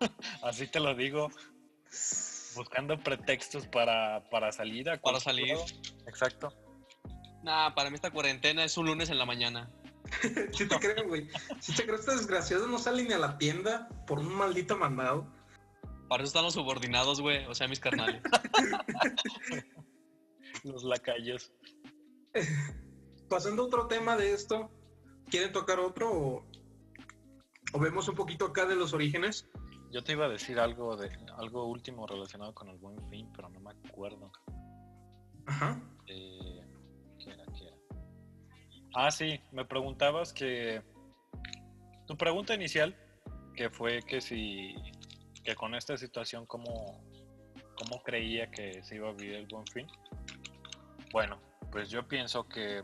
(laughs) Así te lo digo, buscando pretextos para, para salir a Para salir. Exacto. Nah, para mí esta cuarentena es un lunes en la mañana. (laughs) Sí te creo, güey. Sí te creo, este desgraciado no sale ni a la tienda por un maldito mandado. Para eso están los subordinados, güey. O sea, mis carnales. (laughs) Los lacayos. Pasando a otro tema de esto, ¿quieren tocar otro o, o vemos un poquito acá de los orígenes? Yo te iba a decir algo de algo último relacionado con el buen fin, pero no me acuerdo. Ajá. Eh, ¿Qué era? ¿Qué era? Ah, sí, me preguntabas que. Tu pregunta inicial, que fue que si. que con esta situación, ¿cómo, cómo creía que se iba a vivir el buen fin? Bueno, pues yo pienso que.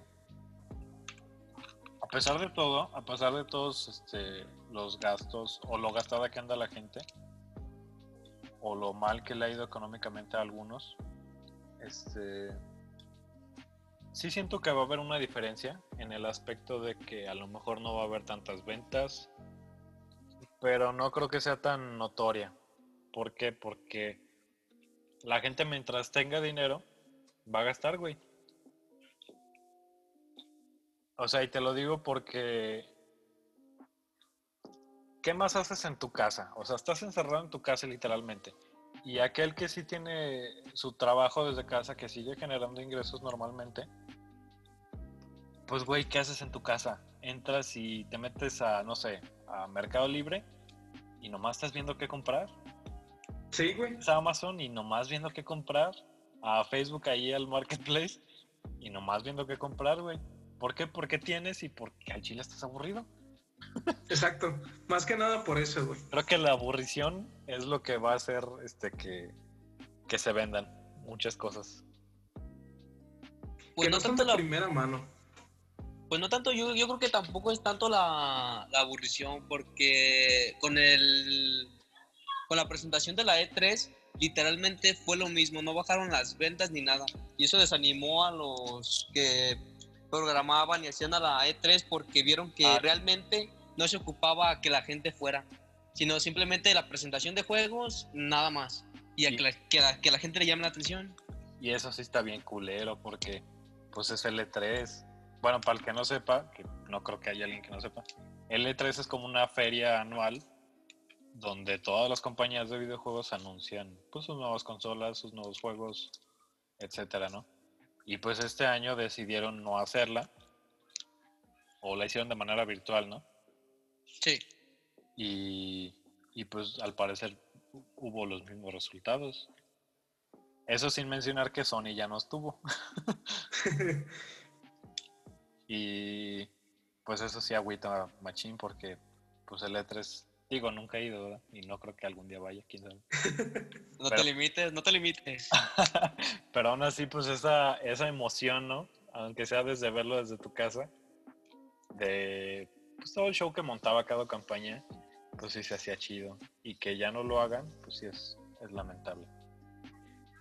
A pesar de todo, a pesar de todos este, los gastos o lo gastada que anda la gente, o lo mal que le ha ido económicamente a algunos, este, sí siento que va a haber una diferencia en el aspecto de que a lo mejor no va a haber tantas ventas, pero no creo que sea tan notoria. ¿Por qué? Porque la gente mientras tenga dinero va a gastar, güey. O sea, y te lo digo porque ¿qué más haces en tu casa? O sea, estás encerrado en tu casa literalmente. Y aquel que sí tiene su trabajo desde casa, que sigue generando ingresos normalmente, pues güey, ¿qué haces en tu casa? Entras y te metes a, no sé, a Mercado Libre y nomás estás viendo qué comprar. Sí, güey. A Amazon y nomás viendo qué comprar. A Facebook ahí al Marketplace y nomás viendo qué comprar, güey. ¿Por qué? Porque tienes y porque al chile estás aburrido. Exacto. Más que nada por eso, güey. Creo que la aburrición es lo que va a hacer este que, que se vendan muchas cosas. Pues que no no son tanto de la, primera mano. pues no tanto, yo, yo creo que tampoco es tanto la, la aburrición, porque con el con la presentación de la E3, literalmente fue lo mismo, no bajaron las ventas ni nada. Y eso desanimó a los que programaban y hacían a la E3 porque vieron que Ah. realmente no se ocupaba que la gente fuera, sino simplemente la presentación de juegos, nada más. Y a Sí. que, la, que, la, que la gente le llame la atención. Y eso sí está bien culero porque pues es L3. Bueno, para el que no sepa, que no creo que haya alguien que no sepa, L3 es como una feria anual donde todas las compañías de videojuegos anuncian pues sus nuevas consolas, sus nuevos juegos, etcétera, ¿no? Y pues este año decidieron no hacerla o la hicieron de manera virtual, ¿no? Sí. y, y, pues al parecer hu- hubo los mismos resultados. Eso sin mencionar que Sony ya no estuvo. (laughs) y pues eso sí agüita machín porque pues el E3, digo, nunca he ido, ¿verdad? Y no creo que algún día vaya, quién sabe. (laughs) No Pero- te limites, no te limites. (laughs) Pero aún así, pues esa, esa emoción, ¿no? Aunque sea desde verlo desde tu casa, de pues, todo el show que montaba cada campaña, pues sí se hacía chido. Y que ya no lo hagan, pues sí es, es lamentable.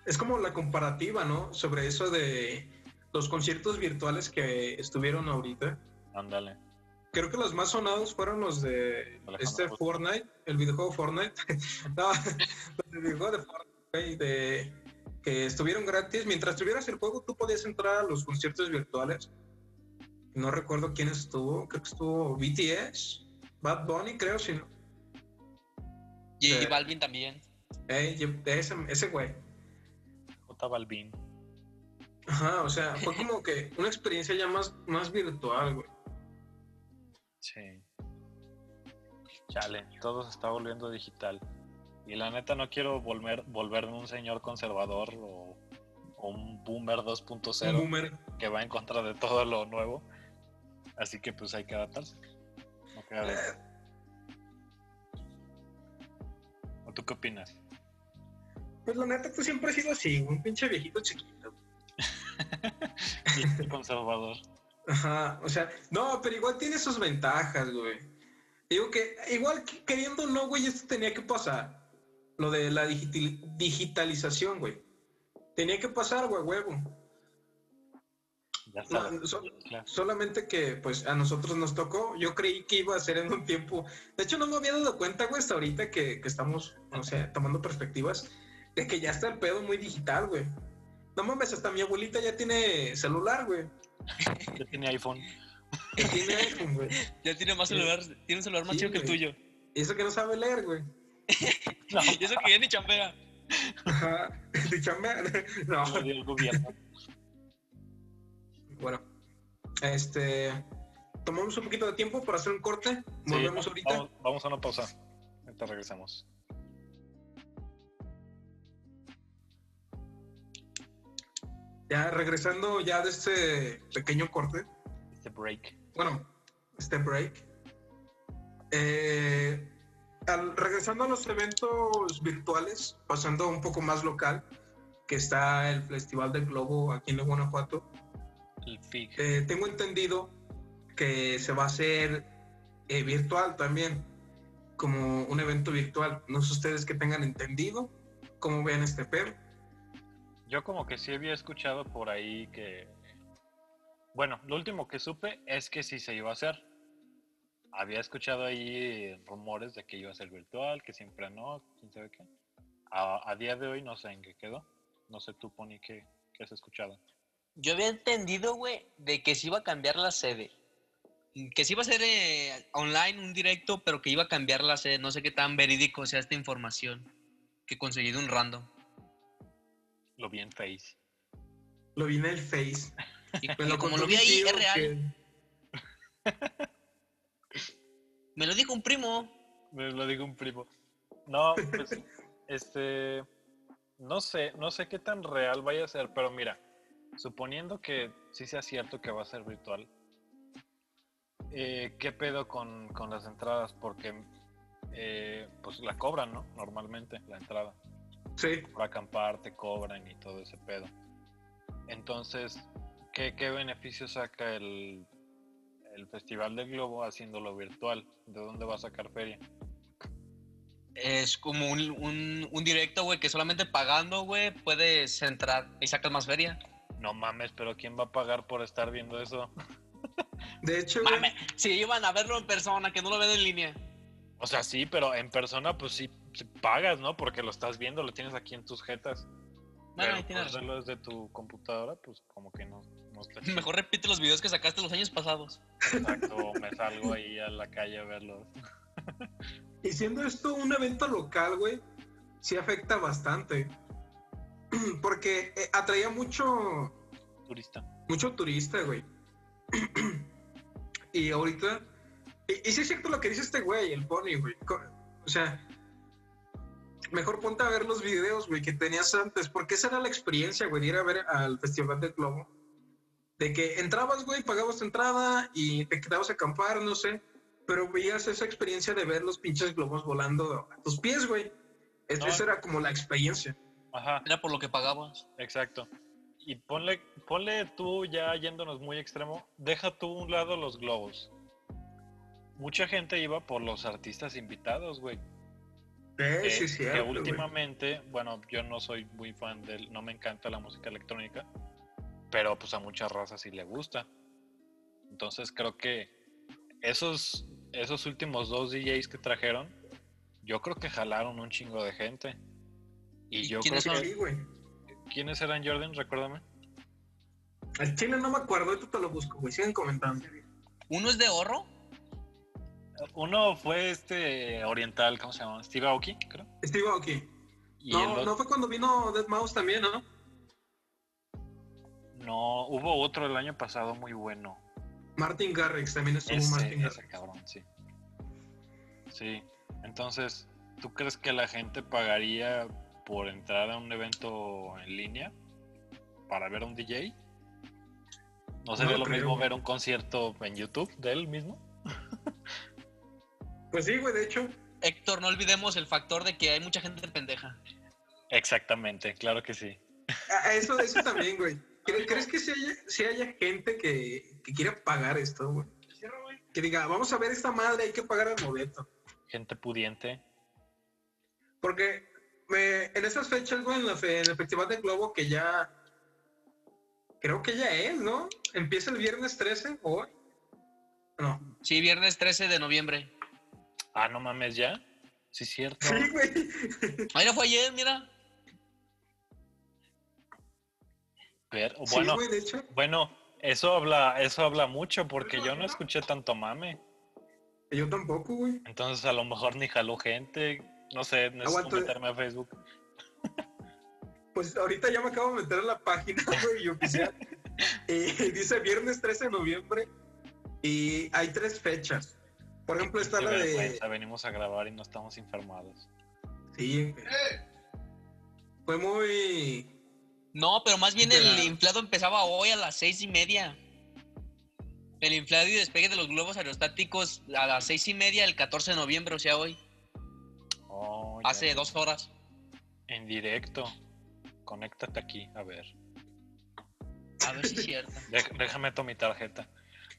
Es como la comparativa, ¿no? Sobre eso de los conciertos virtuales que estuvieron ahorita. Ándale. Creo que los más sonados fueron los de Alejandro este. Fortnite, el videojuego Fortnite. (laughs) no, los del videojuego de Fortnite, de, que estuvieron gratis. Mientras tuvieras el juego, tú podías entrar a los conciertos virtuales. No recuerdo quién estuvo, creo que estuvo BTS, Bad Bunny, creo, si no. Y, y Balvin también. Ese, ese güey. J Balvin. Ajá, o sea, fue como que una experiencia ya más, más virtual, güey. Sí. Chale, todo se está volviendo digital. Y la neta no quiero volver, volverme un señor conservador o, o un boomer Un 2.0 boomer. que va en contra de todo lo nuevo. Así que pues hay que adaptarse. No queda de. ¿O tú qué opinas? Pues la neta, tú siempre has sido así, un pinche viejito chiquito. (laughs) Y conservador. Ajá, o sea, no, pero igual tiene sus ventajas, güey. Digo que igual que- queriendo no, güey, esto tenía que pasar. Lo de la digital- digitalización, güey. Tenía que pasar, güey, huevo. Ya está. No, so- claro. solamente que, pues, a nosotros nos tocó. Yo creí que iba a ser en un tiempo. De hecho, no me había dado cuenta, güey, hasta ahorita que, que estamos, o sea, tomando perspectivas, de que ya está el pedo muy digital, güey. No mames, hasta mi abuelita ya tiene celular, güey. Ya tiene iPhone. Y tiene iPhone, güey. Ya tiene más Sí. celular, tiene un celular más Sí, chido que el tuyo. Y eso que no sabe leer, güey. No, (laughs) Y eso que ya ni chambea. Ajá. (laughs) De chamba. (laughs) No. gobierno. Bueno, este. Tomamos un poquito de tiempo para hacer un corte. Volvemos ahorita. Vamos, a una pausa. Ahorita regresamos. Ya regresando ya de este pequeño corte. Este break. Bueno, este break. Eh, al, regresando a los eventos virtuales, pasando un poco más local, que está el Festival del Globo aquí en Guanajuato. El. Eh, tengo entendido que se va a hacer eh, virtual también, como un evento virtual. No sé ustedes que tengan entendido, cómo vean este pedo. Yo como que sí había escuchado por ahí que... Bueno, lo último que supe es que sí se iba a hacer. Había escuchado ahí rumores de que iba a ser virtual, que siempre no, quién sabe qué. A, a día de hoy no sé en qué quedó. No sé tú, Pony, qué, qué has escuchado. Yo había entendido, güey, de que se iba a cambiar la sede. Que se iba a hacer eh, online un directo, pero que iba a cambiar la sede. No sé qué tan verídico sea esta información que conseguí de un random. Lo vi en Face. Lo vi en el Face. Y, como lo vi ahí, es real. que- (laughs) Me lo dijo un primo. Me lo digo un primo. No, pues, (laughs) este, no sé, no sé qué tan real vaya a ser, pero mira, suponiendo que sí sea cierto que va a ser virtual, eh, ¿qué pedo con, con las entradas? Porque, eh, pues la cobran, ¿no? Normalmente, la entrada. Sí, Por acampar, te cobran y todo ese pedo. Entonces, ¿qué, qué beneficio saca el, el Festival del Globo haciéndolo virtual? ¿De dónde va a sacar feria? Es como un, un, un directo, güey, que solamente pagando, güey, puedes entrar y sacas más feria. No mames, pero ¿quién va a pagar por estar viendo eso? (laughs) de hecho, güey, Mame, si iban a verlo en persona, que no lo ven en línea. O sea, sí, pero en persona, pues sí, sí pagas, ¿no? Porque lo estás viendo, lo tienes aquí en tus jetas. Bueno, pero ahí tienes razón. verlo desde tu computadora, pues como que no, no está chido. Mejor repite los videos que sacaste los años pasados. Exacto, me salgo ahí a la calle a verlos. y siendo esto un evento local, güey, sí afecta bastante. (clears throat) Porque eh, atraía mucho, Turista. mucho turista, güey. (clears throat) y ahorita. Y, y sí es cierto lo que dice este güey, el pony, güey. O sea, mejor ponte a ver los videos, güey, que tenías antes. Porque esa era la experiencia, güey, de ir a ver al Festival del Globo. De que entrabas, güey, pagabas tu entrada y te quedabas a acampar, no sé. Pero veías esa experiencia de ver los pinches globos volando a tus pies, güey. Es- No. Esa era como la experiencia. Ajá, Era por lo que pagabas. exacto. Y ponle, ponle tú ya yéndonos muy extremo, deja tú a un lado los globos. Mucha gente iba por los artistas invitados, güey. Eh, sí, es que cierto, güey. últimamente, bueno, yo no soy muy fan del, no me encanta la música electrónica, pero pues a muchas razas sí le gusta. Entonces creo que esos, esos últimos dos DJs que trajeron, yo creo que jalaron un chingo de gente. Y, ¿Y yo creo quiénes Sí, que... ¿Quiénes eran Jordan? Recuérdame. Al chile no me acuerdo, ahorita te lo busco, güey. Siguen comentando. Uno es de oro. Uno fue este oriental, ¿cómo se llama? Steve Aoki, creo. Steve Aoki. No, no fue cuando vino Dead Mouse también, ¿no? no, hubo otro el año pasado muy bueno. Martin Garrix también estuvo Ese, Martin ese Garrix. cabrón, sí. Sí, entonces, ¿tú crees que la gente pagaría por entrar a un evento en línea para ver a un DJ? ¿No sería lo lo creo, mismo ver un concierto en YouTube de él mismo? (laughs) Pues sí, güey, de hecho. Héctor, no olvidemos el factor de que hay mucha gente pendeja. Exactamente, claro que sí. Eso, eso también, güey. ¿Cre- ¿Crees que si haya, sí haya gente que, que quiera pagar esto, güey? Que diga, vamos a ver esta madre, hay que pagar el boleto. Gente pudiente. Porque me- en esas fechas, güey, en, la fe- en el Festival de Globo, que ya. Creo que ya es, ¿no? Empieza el viernes 13 hoy. No. Sí, viernes 13 de noviembre. Ah, no mames, ya. Sí, cierto. Sí, güey. Ahí no fue ayer, mira. Ver- Sí, bueno, güey, de hecho. bueno, eso habla, eso habla mucho porque yo no escuché tanto mame. Yo tampoco, güey. Entonces a lo mejor ni jaló gente. No sé, necesito Aguanta. meterme a Facebook. (laughs) Pues ahorita ya me acabo de meter a la página, (laughs) güey, oficial. y dice viernes 13 de noviembre. Y hay tres fechas. Por ejemplo, está Qué la de. venimos a grabar y no estamos informados. Sí. Fue muy. No, pero más bien el la- inflado empezaba hoy a las seis y media. El inflado y despegue de los globos aerostáticos a las seis y media el 14 de noviembre, o sea, hoy. Hace dos horas. En directo. Conéctate aquí, a ver. A ver si es cierto. (laughs) Déjame tomar mi tarjeta.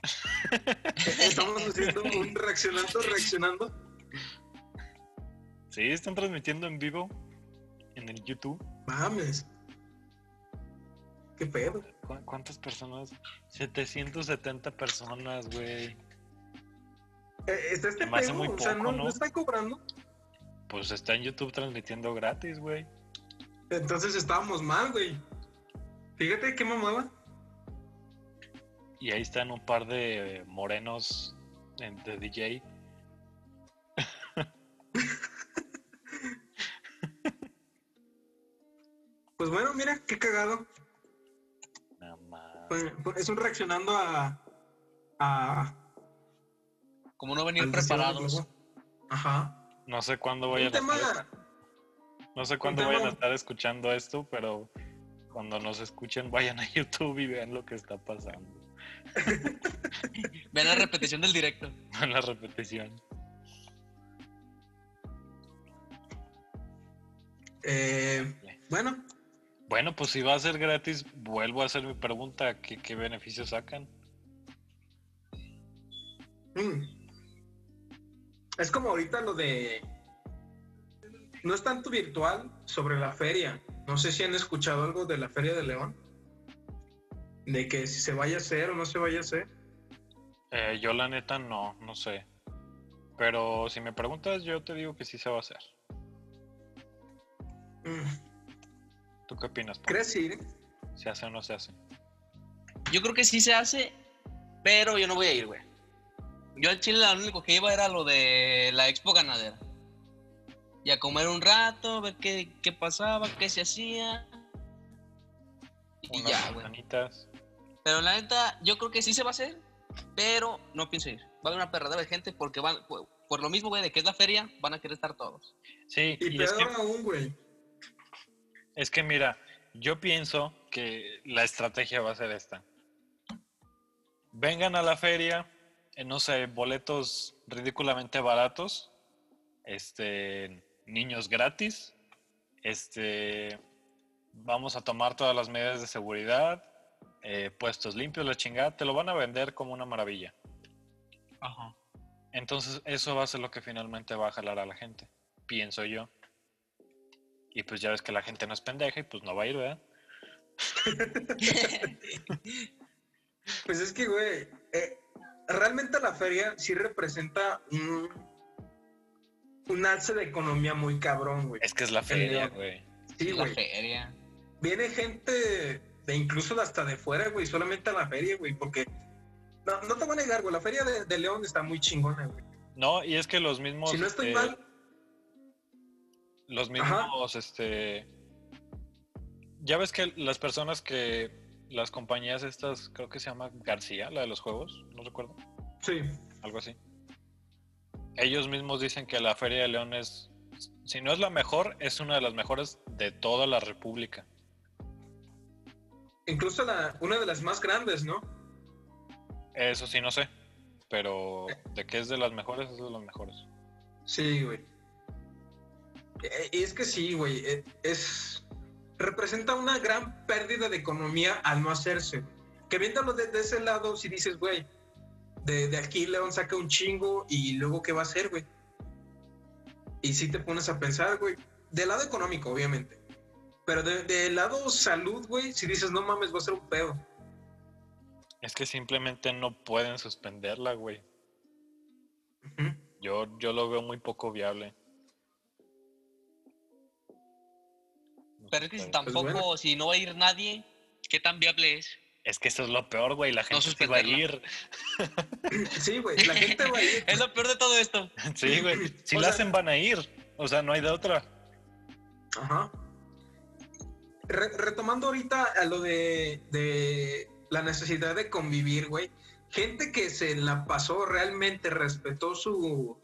(laughs) Estamos haciendo un reaccionando, reaccionando. Sí, están transmitiendo en vivo en el YouTube. Mames. ¿Qué pedo? ¿Cu- ¿Cuántas personas? 770 personas, güey. Eh, está este me hace pedo, muy o sea, poco, no, ¿no? no está cobrando. Pues está en YouTube transmitiendo gratis, güey. Entonces estábamos mal, güey. Fíjate qué mamada. Y ahí están un par de morenos en- de DJ. (laughs) Pues bueno, mira, qué cagado. Nada más. Fue- fue- es un reaccionando a. a Como no del preparados. Ajá. No sé cuándo vayan a tema. estar, no sé cuándo tema- vayan a estar escuchando esto, pero cuando nos escuchen vayan a YouTube y vean lo que está pasando (laughs) Vean la repetición del directo. en la repetición. eh, bueno, Bueno, pues si va a ser gratis, vuelvo a hacer mi pregunta, ¿qué, qué beneficios sacan? mm. Es como ahorita lo de. No es tanto virtual sobre la feria. No sé si han escuchado algo de la Feria de León. De que si se vaya a hacer o no se vaya a hacer. Eh, yo la neta no, no sé. Pero si me preguntas, yo te digo que sí se va a hacer. Mm. ¿Tú qué opinas? Pau? ¿Crees ir? ¿Se hace o no se hace? Yo creo que sí se hace, pero yo no voy a ir, güey. Yo al Chile lo único que iba era lo de la expo ganadera. Y a comer un rato, ver qué, qué pasaba, qué se hacía. Y Unas ya, güey. Pero la neta, yo creo que sí se va a hacer, pero no pienso ir. Va a haber una perradera de gente porque van, por, por lo mismo, güey, de que es la feria, van a querer estar todos. Sí, Y, y es que, peor aún, güey. es que mira, yo pienso que la estrategia va a ser esta. Vengan a la feria, no sé, boletos ridículamente baratos, este, niños gratis, este, vamos a tomar todas las medidas de seguridad, eh, puestos limpios, la chingada, te lo van a vender como una maravilla. Ajá. Entonces eso va a ser lo que finalmente va a jalar a la gente, pienso yo. Y pues ya ves que la gente no es pendeja y pues no va a ir, ¿verdad? (laughs) Pues es que, güey, eh, realmente la feria sí representa un, un alce de economía muy cabrón, güey. Es que es la feria, güey. Sí, la güey. feria. Viene gente de incluso de hasta de fuera, güey, solamente a la feria, güey, porque... No, no te voy a negar, güey, la feria de, de León está muy chingona, güey. No, y es que los mismos... Si no estoy eh, mal, Los Ajá. mismos, este... Ya ves que las personas que... Las compañías estas, creo que se llama García, la de los juegos, no recuerdo, sí. algo así. Ellos mismos dicen que la Feria de León es, si no es la mejor, es una de las mejores de toda la República. Incluso la, una de las más grandes, ¿no? Eso sí, no sé. Pero de que es de las mejores, es de las mejores. Sí, güey. Eh, Y es que sí, güey. eh, Es. Representa una gran pérdida de economía al no hacerse. Que viéndolo de, de ese lado, si dices, güey, de, de aquí León saca un chingo y luego qué va a hacer, güey. Y si te pones a pensar, güey. Del lado económico, obviamente. Pero de- del lado salud, güey, si dices, no mames, va a ser un pedo. Es que simplemente no pueden suspenderla, güey. Yo, yo lo veo muy poco viable. Pero es que si ustedes. tampoco, bueno. si no va a ir nadie, ¿qué tan viable es? Es que eso es lo peor, güey. La gente sí va a ir. (laughs) Sí, güey, la gente va a ir. (laughs) Es lo peor de todo esto. (laughs) Sí, güey. Si O la sea- hacen, van a ir. O sea, no hay de otra. Ajá. Re- retomando ahorita a lo de, de la necesidad de convivir, güey. Gente que se la pasó realmente, respetó su.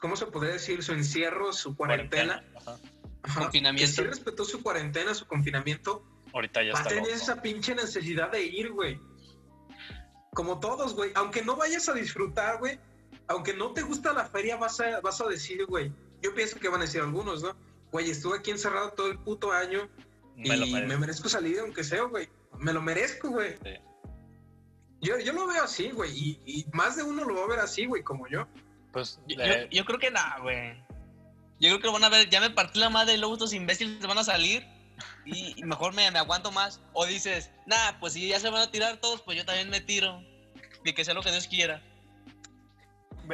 ¿Cómo se podría decir? Su encierro, su cuarentena. Ajá. Ajá, que Confinamiento. sí respetó su cuarentena, su confinamiento, Ahorita ya va a está tener loco. esa pinche necesidad de ir, güey. Como todos, güey. Aunque no vayas a disfrutar, güey. Aunque no te gusta la feria, vas a, vas a decir, güey. Yo pienso que van a decir algunos, ¿no? Güey, estuve aquí encerrado todo el puto año Me lo y merezco. me merezco salir aunque sea, güey. Me lo merezco, güey. Sí. Yo, yo lo veo así, güey. Y, y más de uno lo va a ver así, güey, como yo. Pues Yo, eh, yo- yo creo que nada, güey. Yo creo que lo van a ver, ya me partí la madre y luego estos imbéciles van a salir y, mejor me, me aguanto más. O dices, nah, pues si ya se van a tirar todos, pues yo también me tiro. Y que sea lo que Dios quiera.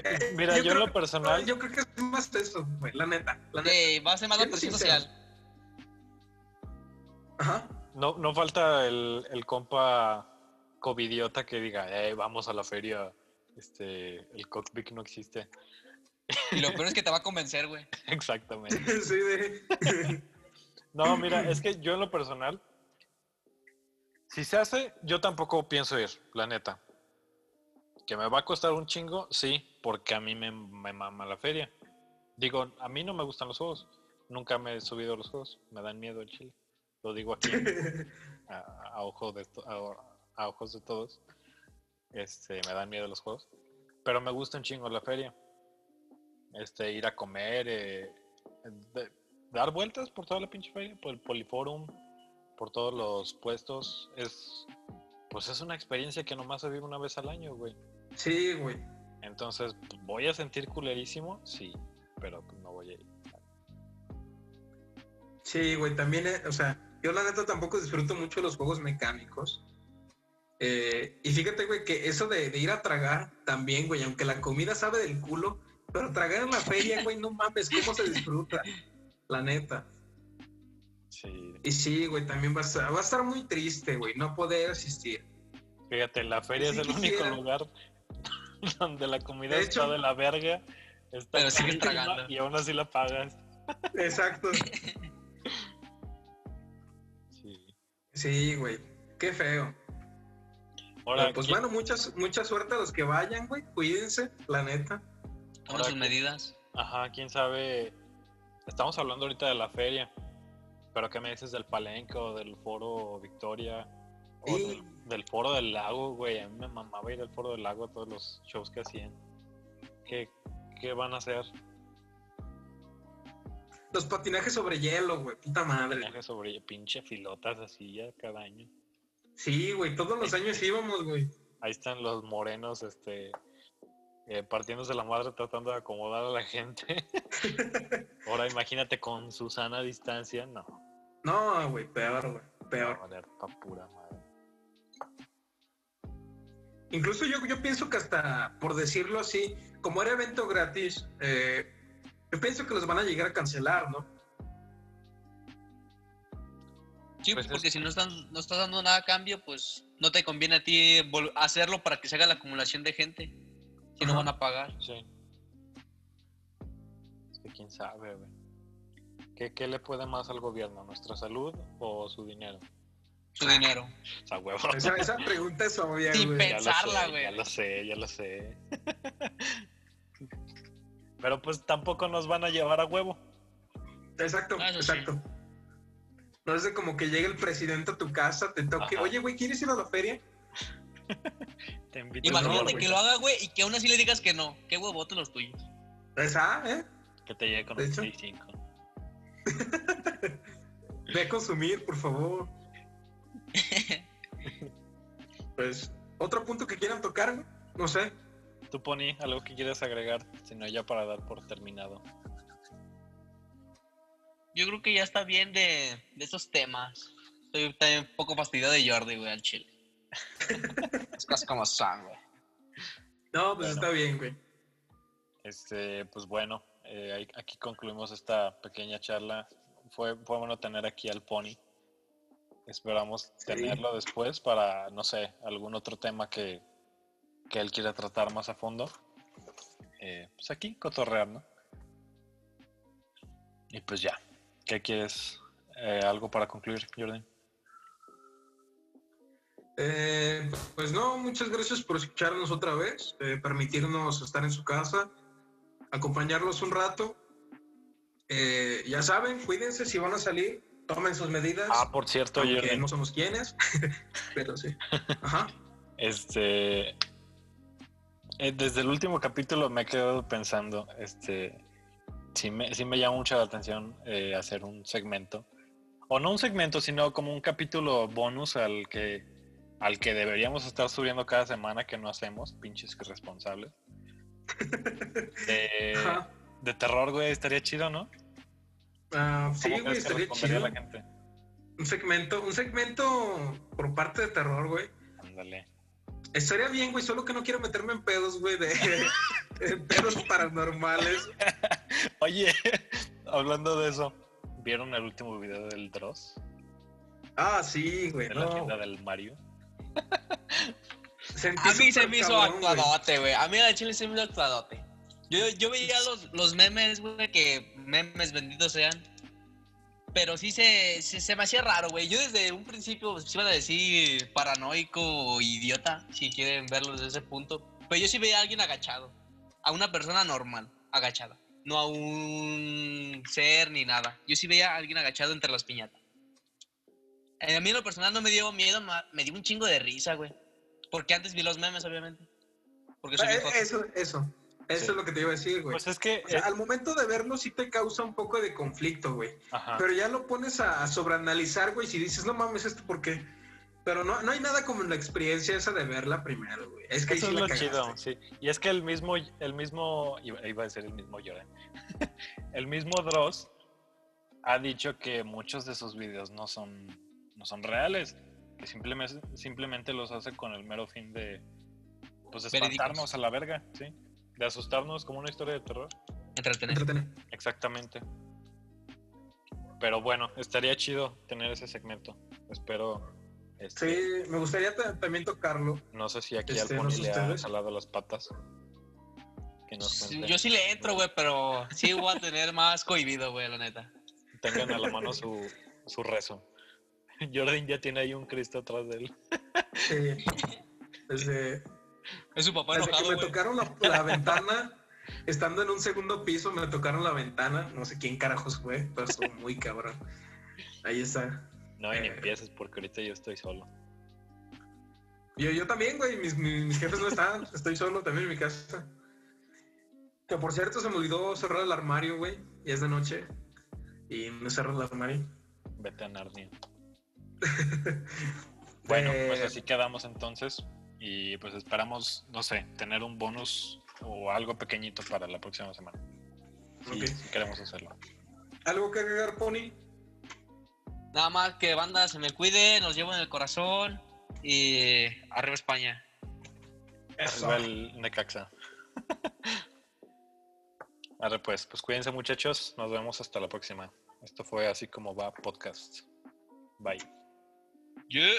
Eh, mira, yo, en creo- lo personal, Yo creo que es más eso, güey, la neta. La neta. Eh, va a ser más la presión social. Ajá. no, no falta el, el compa covidiota que diga, eh, vamos a la feria, este, el cockpit no existe. Y lo peor es que te va a convencer, güey. (laughs) Exactamente. (laughs) sí, de... No, mira, es que yo en lo personal, si se hace, yo tampoco pienso ir, la neta. Que me va a costar un chingo, sí, porque a mí me, me mama la feria. Digo, a mí no me gustan los juegos. Nunca me he subido a los juegos. Me dan miedo el chile. Lo digo aquí (laughs) a, a ojo de to- a, a ojos de todos. Este, me dan miedo los juegos. Pero me gusta un chingo la feria. Este, ir a comer, eh, de- dar vueltas por toda la pinche feria, por el Poliforum, por todos los puestos. Es, pues es una experiencia que nomás se vive una vez al año, güey. Sí, güey. Entonces, pues, ¿voy a sentir culerísimo? Sí, pero pues, no voy a ir. Sí, güey, también, eh, o sea, yo la neta tampoco disfruto mucho los juegos mecánicos. Eh, y fíjate, güey, que eso de, de ir a tragar también, güey, aunque la comida sabe del culo, pero tragar en la feria, güey, no mames, cómo se disfruta. La neta. Sí. Y sí, güey, también va a estar, va a estar muy triste, güey, no poder asistir. Fíjate, la feria Sí es el único lugar (laughs) donde la comida De está de la verga. Está Pero sigues tragando. Y aún así la pagas. Exacto. Sí. Sí, güey, qué feo. Ahora, pues ¿quién- bueno, muchas, mucha suerte a los que vayan, güey, cuídense, la neta. Ahora sus que- medidas. Ajá, quién sabe. Estamos hablando ahorita de la feria. Pero ¿qué me dices del palenque o del foro Victoria? O del, del foro del lago, güey. A mí me mamaba ir al foro del lago, todos los shows que hacían. ¿Qué, qué van a hacer? Los patinajes sobre hielo, güey, puta madre. Viajes sobre pinche filotas así ya cada año. Sí, güey, todos los (laughs) años íbamos, güey. Ahí están los morenos, este, eh, partiéndose la madre tratando de acomodar a la gente. (laughs) Ahora imagínate con Susana a distancia, no. No, güey, peor, güey, peor. valer pa' pura madre. Incluso yo, yo pienso que hasta, por decirlo así, como era evento gratis, eh, yo pienso que los van a llegar a cancelar, ¿no? Sí, Pues porque es- si no, están, no estás dando nada a cambio, pues no te conviene a ti hacerlo para que se haga la acumulación de gente. Si no van a pagar. Sí. Es que quién sabe, güey. ¿Qué, ¿Qué le puede más al gobierno? ¿Nuestra salud o su dinero? Su dinero. (laughs) O sea, huevo. Esa, esa pregunta es obvia, güey. lo pensarla, güey. Ya lo sé, ya lo sé. Pero pues tampoco nos van a llevar a huevo. Exacto, Ah, sí. exacto. No es de como que llegue el presidente a tu casa, te toque, Ajá. oye, güey, ¿quieres ir a la feria? (laughs) Te invito Imagínate que lo haga, güey, y que aún así le digas que no. Qué huevotes los tuyos. Esa, ¿eh? que te llegue con De un hecho. Play (laughs) 5. Ve a consumir, por favor. (laughs) Pues, otro punto que quieran tocar? No sé. Tú, Pony, algo que quieras agregar, si no ya para dar por terminado. Yo creo que ya está bien de, de esos temas. Estoy también un poco fastidiado de Jordi, güey, al chile. (laughs) Las cosas como son, güey. No, pues Bueno. está bien, güey. Este, pues bueno, eh, aquí concluimos esta pequeña charla. Fue, fue bueno tener aquí al Pony. Esperamos Sí. tenerlo después para, no sé, algún otro tema que, que él quiera tratar más a fondo. Eh, pues aquí, cotorrear, ¿no? Y pues ya. ¿Qué quieres? Eh, ¿Algo para concluir, Jordan? Eh, pues no, muchas gracias por escucharnos otra vez, eh, permitirnos estar en su casa, acompañarlos un rato. Eh, ya saben, cuídense si van a salir, tomen sus medidas. Ah, por cierto, Jordan, no somos quienes, (laughs) pero sí. Ajá. (laughs) este. eh, desde el último capítulo me he quedado pensando, este. Sí me, sí me llama mucho la atención hacer un segmento. O no un segmento, sino como un capítulo bonus al que, al que deberíamos estar subiendo cada semana que no hacemos, pinches responsables. (laughs) De, Ajá. de terror, güey, estaría chido, ¿no? Ah, sí, ¿Cómo güey, estaría chido. la gente? Un segmento, un segmento por parte de terror, güey. Ándale. Estaría bien, güey, solo que no quiero meterme en pedos, güey, de, de pedos paranormales. (laughs) Oye, hablando de eso, ¿vieron el último video del Dross? Ah, sí, güey, De la no. tienda del Mario. A mí se me hizo actuadote, güey. A mí a Chile se me hizo actuadote. Yo, yo veía los, los memes, güey, que memes benditos sean. Pero sí se, se, se me hacía raro, güey. Yo desde un principio pues, iban a decir paranoico o idiota, si quieren verlo desde ese punto. Pero yo sí veía a alguien agachado. A una persona normal, agachada. No a un ser ni nada. Yo sí veía a alguien agachado entre las piñatas. A mí en lo personal no me dio miedo, me dio un chingo de risa, güey. Porque antes vi los memes, obviamente. Porque soy Eh. Eso, eso. Eso Sí. es lo que te iba a decir, güey. Pues es que. O sea, eh, al momento de verlo sí te causa un poco de conflicto, güey. ajá. Pero ya lo pones a, sobreanalizar, güey, si dices, no mames, ¿esto por qué? Pero no, no hay nada como la experiencia esa de verla primero, güey. Es que ahí Eso sí es la lo chido, sí. Y es que el mismo, el mismo, iba iba a decir el mismo Lloren, (laughs) el mismo Dross ha dicho que muchos de sus videos no son, no son reales, que simplemente, simplemente los hace con el mero fin de, pues, Verídicos. espantarnos a la verga, ¿sí? De asustarnos como una historia de terror. Entretener. Entretener. Exactamente. Pero bueno, estaría chido tener ese segmento. Espero. este, Sí, me gustaría ta- también tocarlo. No sé si aquí Este, al no sé le ha jalado las patas. Que nos Sí, cuente. Yo sí le entro, güey, pero sí voy a tener más cohibido, güey, la neta. tengan a la mano su, su rezo. (laughs) Jordan ya tiene ahí un Cristo atrás de él. Sí. Desde, Es su papá desde que me güey. tocaron la, la ventana, estando en un segundo piso, me tocaron la ventana. No sé quién carajos fue, pero estuvo muy cabrón. Ahí está. No, y ni Eh. empieces porque ahorita yo estoy solo. Yo, yo también, güey. Mis, mis, mis jefes no están. Estoy solo también en mi casa. Que por cierto, se me olvidó cerrar el armario, güey. Y es de noche. Y no cerró el armario. Vete a Narnia. (laughs) Bueno, Eh, pues así quedamos entonces. Y pues esperamos, no sé, tener un bonus o algo pequeñito para la próxima semana. Si, Ok. si queremos hacerlo. ¿Algo que agregar, Pony? Nada más que banda se me cuide, los llevo en el corazón y arriba España. Eso. Arriba el Necaxa. (laughs) Arre pues, pues cuídense muchachos. Nos vemos hasta la próxima. Esto fue así como va podcast. Bye. Yeah.